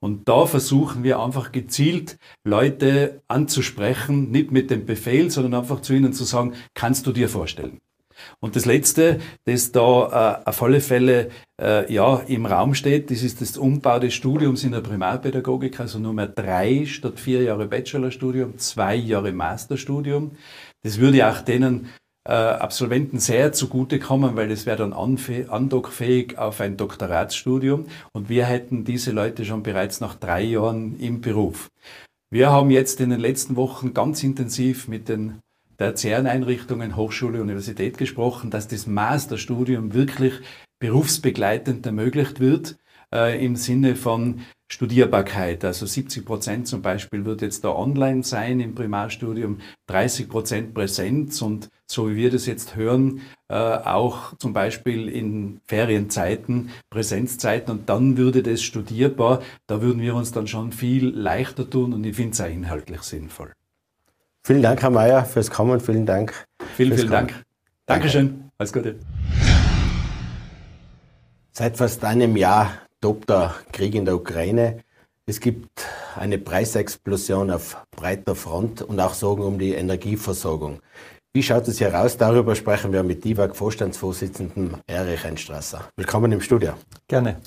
Und da versuchen wir einfach gezielt Leute anzusprechen, nicht mit dem Befehl, sondern einfach zu ihnen zu sagen, kannst du dir vorstellen? Und das Letzte, das da äh, auf alle Fälle äh, ja, im Raum steht, das ist das Umbau des Studiums in der Primarpädagogik, also nur mehr drei statt vier Jahre Bachelorstudium, zwei Jahre Masterstudium. Das würde auch denen Absolventen sehr zugutekommen, weil das wäre dann andockfähig auf ein Doktoratsstudium und wir hätten diese Leute schon bereits nach drei Jahren im Beruf. Wir haben jetzt in den letzten Wochen ganz intensiv mit den tertiären Einrichtungen, Hochschule, Universität gesprochen, dass das Masterstudium wirklich berufsbegleitend ermöglicht wird, äh, im Sinne von Studierbarkeit. Also 70 Prozent zum Beispiel wird jetzt da online sein im Primarstudium, 30 Prozent Präsenz und so wie wir das jetzt hören, äh, auch zum Beispiel in Ferienzeiten, Präsenzzeiten und dann würde das studierbar. Da würden wir uns dann schon viel leichter tun und ich finde es auch inhaltlich sinnvoll. Vielen Dank, Herr Mayer, fürs Kommen. Vielen Dank. Vielen, vielen Dank. Dankeschön. Alles Gute. Seit fast einem Jahr tobt der Krieg in der Ukraine. Es gibt eine Preisexplosion auf breiter Front und auch Sorgen um die Energieversorgung. Wie schaut es hier raus? Darüber sprechen wir mit DIVAG Vorstandsvorsitzenden Erich Einstrasser. Willkommen im Studio. Gerne.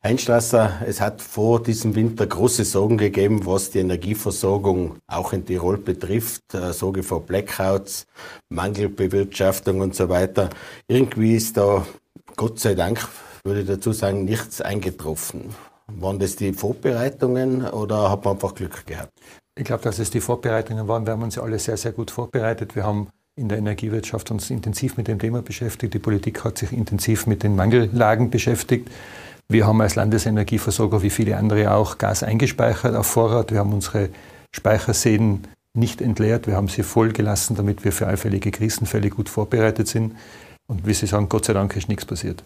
Einstrasser, es hat vor diesem Winter große Sorgen gegeben, was die Energieversorgung auch in Tirol betrifft. Äh, Sorge vor Blackouts, Mangelbewirtschaftung und so weiter. Irgendwie ist da, Gott sei Dank, würde dazu sagen, nichts eingetroffen. Waren das die Vorbereitungen oder hat man einfach Glück gehabt? Ich glaube, dass es die Vorbereitungen waren. Wir haben uns ja alle sehr, sehr gut vorbereitet. Wir haben in der Energiewirtschaft uns intensiv mit dem Thema beschäftigt. Die Politik hat sich intensiv mit den Mangellagen beschäftigt. Wir haben als Landesenergieversorger, wie viele andere auch, Gas eingespeichert auf Vorrat. Wir haben unsere Speicherseen nicht entleert. Wir haben sie voll gelassen, damit wir für allfällige Krisenfälle gut vorbereitet sind. Und wie Sie sagen, Gott sei Dank ist nichts passiert.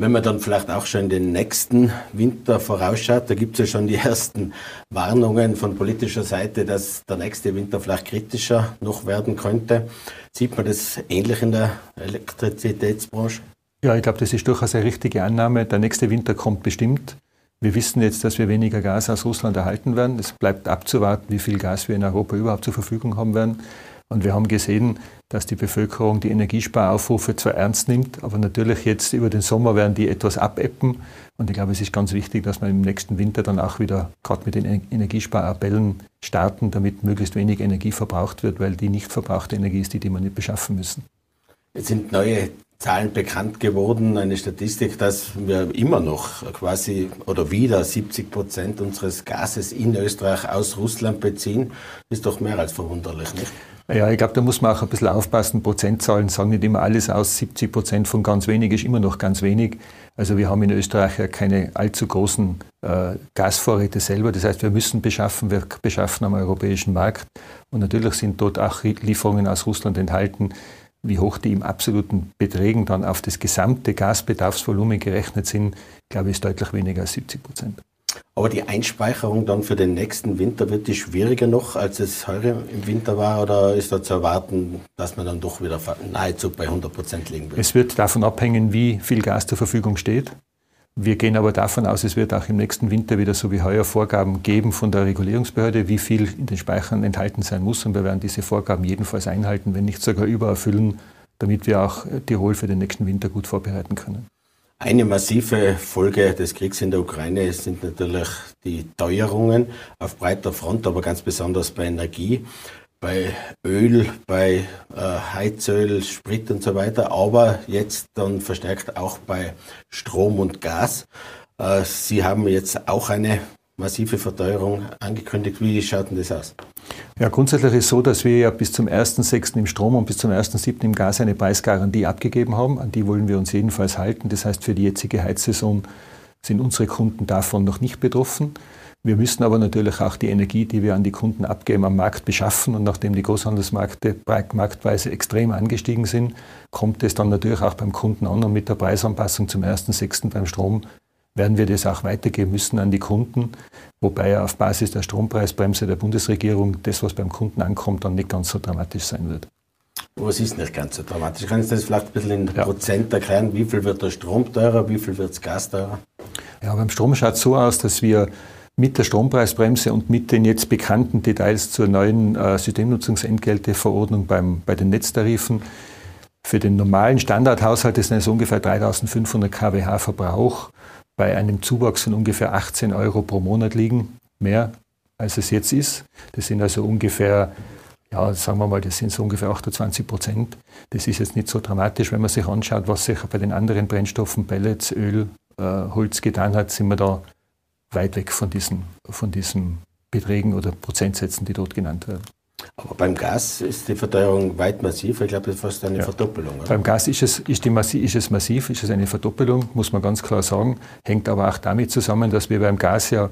Wenn man dann vielleicht auch schon den nächsten Winter vorausschaut, da gibt es ja schon die <laughs> ersten Warnungen von politischer Seite, dass der nächste Winter vielleicht kritischer noch werden könnte. Sieht man das ähnlich in der Elektrizitätsbranche? Ja, ich glaube, das ist durchaus eine richtige Annahme. Der nächste Winter kommt bestimmt. Wir wissen jetzt, dass wir weniger Gas aus Russland erhalten werden. Es bleibt abzuwarten, wie viel Gas wir in Europa überhaupt zur Verfügung haben werden. Und wir haben gesehen, dass die Bevölkerung die Energiesparaufrufe zwar ernst nimmt, aber natürlich jetzt über den Sommer werden die etwas abebben. Und ich glaube, es ist ganz wichtig, dass wir im nächsten Winter dann auch wieder gerade mit den Energiesparappellen starten, damit möglichst wenig Energie verbraucht wird, weil die nicht verbrauchte Energie ist die, die wir nicht beschaffen müssen. Jetzt sind neue Zahlen bekannt geworden, eine Statistik, dass wir immer noch quasi oder wieder 70 Prozent unseres Gases in Österreich aus Russland beziehen. Ist doch mehr als verwunderlich, nicht? Ja, ich glaube, da muss man auch ein bisschen aufpassen. Prozentzahlen sagen nicht immer alles aus. 70 Prozent von ganz wenig ist immer noch ganz wenig. Also wir haben in Österreich ja keine allzu großen äh, Gasvorräte selber. Das heißt, wir müssen beschaffen, wir beschaffen am europäischen Markt. Und natürlich sind dort auch Lieferungen aus Russland enthalten, wie hoch die im absoluten Beträgen dann auf das gesamte Gasbedarfsvolumen gerechnet sind, glaube ich, ist deutlich weniger als 70 Prozent. Aber die Einspeicherung dann für den nächsten Winter wird die schwieriger noch, als es heuer im Winter war? Oder ist da zu erwarten, dass man dann doch wieder nahezu bei 100 Prozent liegen wird? Es wird davon abhängen, wie viel Gas zur Verfügung steht. Wir gehen aber davon aus, es wird auch im nächsten Winter wieder so wie heuer Vorgaben geben von der Regulierungsbehörde, wie viel in den Speichern enthalten sein muss. Und wir werden diese Vorgaben jedenfalls einhalten, wenn nicht sogar übererfüllen, damit wir auch Tirol für den nächsten Winter gut vorbereiten können. Eine massive Folge des Kriegs in der Ukraine sind natürlich die Teuerungen auf breiter Front, aber ganz besonders bei Energie bei Öl, bei äh, Heizöl, Sprit und so weiter, aber jetzt dann verstärkt auch bei Strom und Gas. Äh, Sie haben jetzt auch eine massive Verteuerung angekündigt. Wie schaut denn das aus? Ja, grundsätzlich ist es so, dass wir ja bis zum 1.6. im Strom und bis zum 1.7. im Gas eine Preisgarantie abgegeben haben. An die wollen wir uns jedenfalls halten. Das heißt, für die jetzige Heizsaison sind unsere Kunden davon noch nicht betroffen. Wir müssen aber natürlich auch die Energie, die wir an die Kunden abgeben, am Markt beschaffen. Und nachdem die Großhandelsmärkte Marktpreise extrem angestiegen sind, kommt es dann natürlich auch beim Kunden an. Und mit der Preisanpassung zum 1.6. beim Strom werden wir das auch weitergeben müssen an die Kunden. Wobei auf Basis der Strompreisbremse der Bundesregierung das, was beim Kunden ankommt, dann nicht ganz so dramatisch sein wird. Was ist nicht ganz so dramatisch? Kann Sie das vielleicht ein bisschen in ja. Prozent erklären? Wie viel wird der Strom teurer? Wie viel wird das Gas teurer? Ja, beim Strom schaut es so aus, dass wir mit der Strompreisbremse und mit den jetzt bekannten Details zur neuen äh, Systemnutzungsentgelteverordnung beim, bei den Netztarifen für den normalen Standardhaushalt ist es ungefähr 3500 kWh Verbrauch bei einem Zuwachs von ungefähr 18 Euro pro Monat liegen, mehr als es jetzt ist. Das sind also ungefähr, ja, sagen wir mal, das sind so ungefähr 28 Prozent. Das ist jetzt nicht so dramatisch, wenn man sich anschaut, was sich bei den anderen Brennstoffen, Pellets, Öl, äh, Holz getan hat, sind wir da weit weg von diesen, von diesen Beträgen oder Prozentsätzen, die dort genannt werden. Aber beim Gas ist die Verteuerung weit massiv. Ich glaube, das ist fast eine ja. Verdoppelung. Oder? Beim Gas ist es, ist, die, ist es massiv, ist es eine Verdoppelung, muss man ganz klar sagen. Hängt aber auch damit zusammen, dass wir beim Gas ja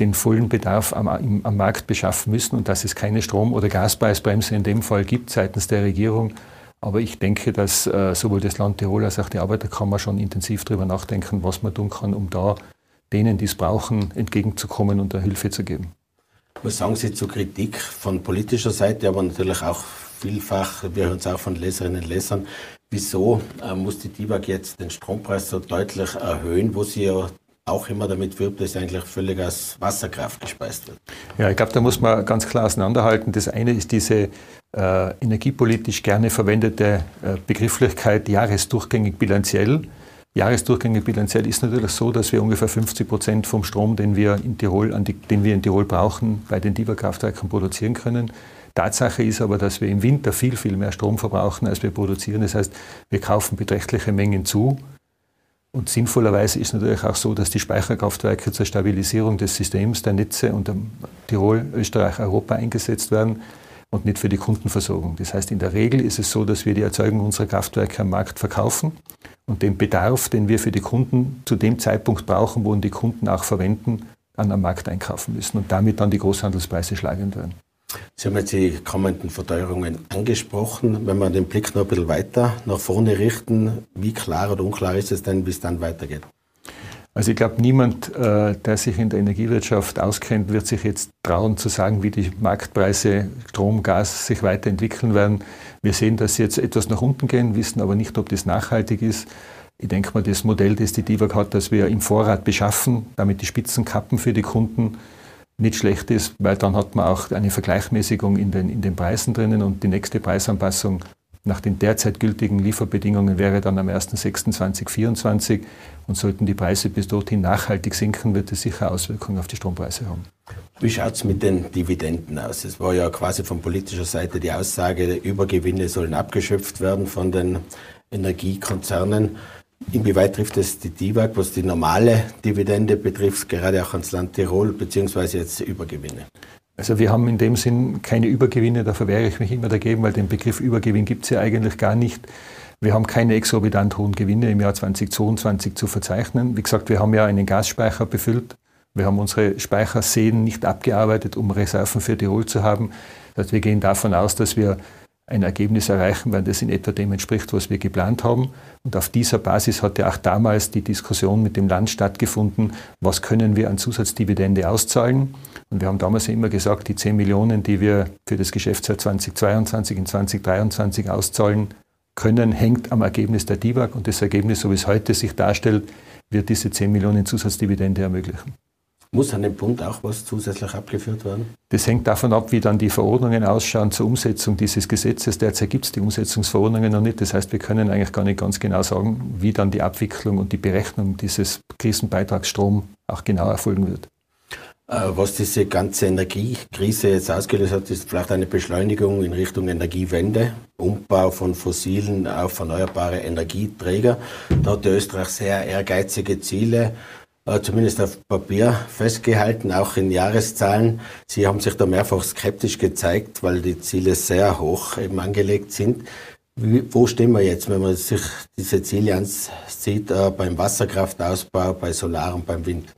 den vollen Bedarf am, am Markt beschaffen müssen und dass es keine Strom- oder Gaspreisbremse in dem Fall gibt seitens der Regierung. Aber ich denke, dass äh, sowohl das Land Tirol als auch die Arbeiterkammer schon intensiv darüber nachdenken, was man tun kann, um da denen, die es brauchen, entgegenzukommen und da Hilfe zu geben. Was sagen Sie zur Kritik von politischer Seite, aber natürlich auch vielfach, wir hören es auch von Leserinnen und Lesern, wieso äh, muss die DIVAG jetzt den Strompreis so deutlich erhöhen, wo sie ja auch immer damit wirbt, dass eigentlich völlig aus Wasserkraft gespeist wird. Ja, ich glaube, da muss man ganz klar auseinanderhalten. Das eine ist diese äh, energiepolitisch gerne verwendete äh, Begrifflichkeit jahresdurchgängig bilanziell. Jahresdurchgänge bilanziell ist natürlich so, dass wir ungefähr 50 Prozent vom Strom, den wir in Tirol, die, den wir in Tirol brauchen, bei den DIVA-Kraftwerken produzieren können. Tatsache ist aber, dass wir im Winter viel, viel mehr Strom verbrauchen, als wir produzieren. Das heißt, wir kaufen beträchtliche Mengen zu. Und sinnvollerweise ist natürlich auch so, dass die Speicherkraftwerke zur Stabilisierung des Systems der Netze und Tirol, Österreich, Europa eingesetzt werden und nicht für die Kundenversorgung. Das heißt, in der Regel ist es so, dass wir die Erzeugung unserer Kraftwerke am Markt verkaufen und den Bedarf, den wir für die Kunden zu dem Zeitpunkt brauchen, wo ihn die Kunden auch verwenden, an am Markt einkaufen müssen und damit dann die Großhandelspreise schlagend werden. Sie haben jetzt die kommenden Verteuerungen angesprochen. Wenn wir den Blick noch ein bisschen weiter nach vorne richten, wie klar oder unklar ist es denn, wie es dann weitergeht? Also ich glaube, niemand, äh, der sich in der Energiewirtschaft auskennt, wird sich jetzt trauen zu sagen, wie die Marktpreise Strom, Gas sich weiterentwickeln werden. Wir sehen, dass sie jetzt etwas nach unten gehen, wissen aber nicht, ob das nachhaltig ist. Ich denke mal, das Modell, das die DIVAG hat, dass wir im Vorrat beschaffen, damit die Spitzen kappen für die Kunden, nicht schlecht ist, weil dann hat man auch eine Vergleichmäßigung in den, in den Preisen drinnen und die nächste Preisanpassung nach den derzeit gültigen Lieferbedingungen wäre dann am 1.6.2024 und sollten die Preise bis dorthin nachhaltig sinken, wird es sicher Auswirkungen auf die Strompreise haben. Wie schaut es mit den Dividenden aus? Es war ja quasi von politischer Seite die Aussage, Übergewinne sollen abgeschöpft werden von den Energiekonzernen. Inwieweit trifft es die DIVAG, was die normale Dividende betrifft, gerade auch ans Land Tirol, beziehungsweise jetzt Übergewinne? Also wir haben in dem Sinn keine Übergewinne, da verwehre ich mich immer dagegen, weil den Begriff Übergewinn gibt es ja eigentlich gar nicht. Wir haben keine exorbitant hohen Gewinne im Jahr 2022 zu verzeichnen. Wie gesagt, wir haben ja einen Gasspeicher befüllt. Wir haben unsere Speicherseen nicht abgearbeitet, um Reserven für Tirol zu haben. Das heißt, wir gehen davon aus, dass wir ein Ergebnis erreichen werden, das in etwa dem entspricht, was wir geplant haben. Und auf dieser Basis hat ja auch damals die Diskussion mit dem Land stattgefunden, was können wir an Zusatzdividende auszahlen. Und wir haben damals immer gesagt, die 10 Millionen, die wir für das Geschäftsjahr 2022 in 2023 auszahlen können, hängt am Ergebnis der DIVAG. Und das Ergebnis, so wie es heute sich darstellt, wird diese 10 Millionen Zusatzdividende ermöglichen. Muss an dem Bund auch was zusätzlich abgeführt werden? Das hängt davon ab, wie dann die Verordnungen ausschauen zur Umsetzung dieses Gesetzes. Derzeit gibt es die Umsetzungsverordnungen noch nicht. Das heißt, wir können eigentlich gar nicht ganz genau sagen, wie dann die Abwicklung und die Berechnung dieses Krisenbeitragsstrom auch genau erfolgen wird. Äh, was diese ganze Energiekrise jetzt ausgelöst hat, ist vielleicht eine Beschleunigung in Richtung Energiewende, Umbau von fossilen auf erneuerbare Energieträger. Da hat Österreich sehr ehrgeizige Ziele zumindest auf Papier festgehalten, auch in Jahreszahlen. Sie haben sich da mehrfach skeptisch gezeigt, weil die Ziele sehr hoch eben angelegt sind. Wie, wo stehen wir jetzt, wenn man sich diese Ziele ansieht, äh, beim Wasserkraftausbau, bei Solar und beim Wind?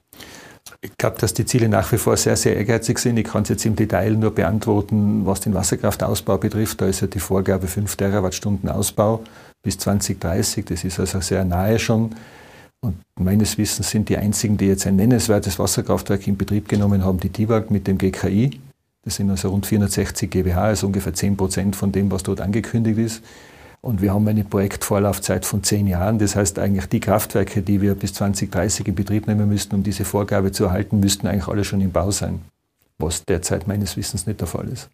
Ich glaube, dass die Ziele nach wie vor sehr, sehr ehrgeizig sind. Ich kann es jetzt im Detail nur beantworten, was den Wasserkraftausbau betrifft. Da ist ja die Vorgabe 5 Terawattstunden Ausbau bis 2030. Das ist also sehr nahe schon. Und meines Wissens sind die einzigen, die jetzt ein nennenswertes Wasserkraftwerk in Betrieb genommen haben, die TIWAG mit dem GKI. Das sind also rund 460 GWH, also ungefähr 10 Prozent von dem, was dort angekündigt ist. Und wir haben eine Projektvorlaufzeit von zehn Jahren. Das heißt, eigentlich die Kraftwerke, die wir bis 2030 in Betrieb nehmen müssten, um diese Vorgabe zu erhalten, müssten eigentlich alle schon im Bau sein. Was derzeit meines Wissens nicht der Fall ist.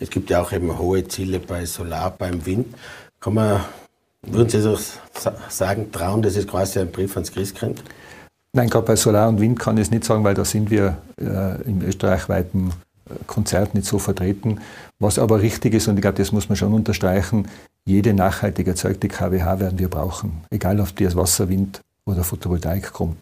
Es gibt ja auch eben hohe Ziele bei Solar, beim Wind. Kann man würden Sie so sagen, trauen, das ist quasi ein Brief ans Christkind? Nein, gerade bei Solar und Wind kann ich es nicht sagen, weil da sind wir äh, im österreichweiten äh, Konzert nicht so vertreten. Was aber richtig ist, und ich glaube, das muss man schon unterstreichen, jede nachhaltig erzeugte KWH werden wir brauchen, egal ob die aus Wasser, Wind oder Photovoltaik kommt.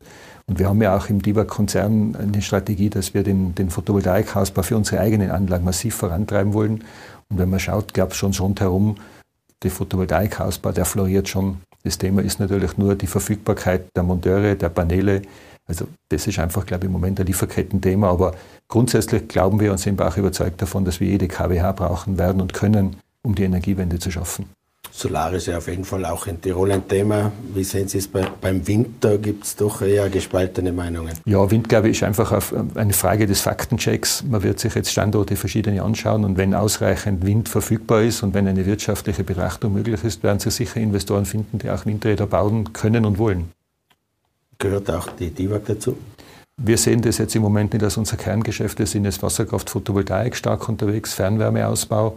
Und wir haben ja auch im DIBA-Konzern eine Strategie, dass wir den, den Photovoltaikausbau für unsere eigenen Anlagen massiv vorantreiben wollen. Und wenn man schaut, gab es schon rundherum der Photovoltaikausbau, der floriert schon. Das Thema ist natürlich nur die Verfügbarkeit der Monteure, der Paneele. Also das ist einfach, glaube ich, im Moment ein Lieferkettenthema. Aber grundsätzlich glauben wir und sind wir auch überzeugt davon, dass wir jede KWH brauchen werden und können, um die Energiewende zu schaffen. Solar ist ja auf jeden Fall auch in Tirol ein Thema. Wie sehen Sie es bei, beim Wind? Da gibt es doch eher gespaltene Meinungen. Ja, Wind, glaube ich, ist einfach eine Frage des Faktenchecks. Man wird sich jetzt Standorte verschiedene anschauen und wenn ausreichend Wind verfügbar ist und wenn eine wirtschaftliche Betrachtung möglich ist, werden Sie sicher Investoren finden, die auch Windräder bauen können und wollen. Gehört auch die DIVAG dazu? Wir sehen das jetzt im Moment nicht als unser Kerngeschäft. Wir sind jetzt Wasserkraft, Photovoltaik stark unterwegs, Fernwärmeausbau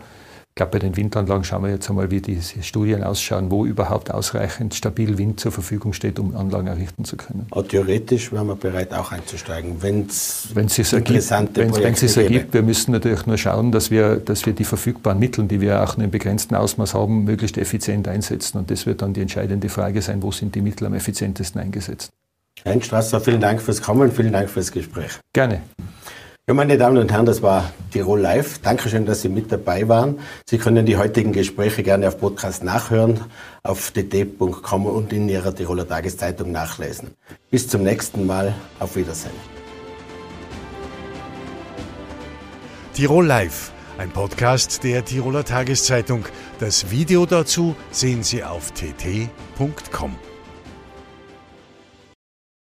glaube, bei den Windanlagen schauen wir jetzt einmal, wie diese Studien ausschauen, wo überhaupt ausreichend stabil Wind zur Verfügung steht, um Anlagen errichten zu können. Aber theoretisch wären wir bereit, auch einzusteigen, wenn es interessante ergibt, Wenn es ergibt, wir müssen natürlich nur schauen, dass wir, dass wir die verfügbaren Mittel, die wir auch nur im begrenzten Ausmaß haben, möglichst effizient einsetzen. Und das wird dann die entscheidende Frage sein, wo sind die Mittel am effizientesten eingesetzt. Herr Strasser, vielen Dank fürs Kommen, vielen Dank fürs Gespräch. Gerne. Ja, meine Damen und Herren, das war Tirol Live. Dankeschön, dass Sie mit dabei waren. Sie können die heutigen Gespräche gerne auf Podcast nachhören, auf dt.com und in Ihrer Tiroler Tageszeitung nachlesen. Bis zum nächsten Mal. Auf Wiedersehen. Tirol Live, ein Podcast der Tiroler Tageszeitung. Das Video dazu sehen Sie auf tt.com.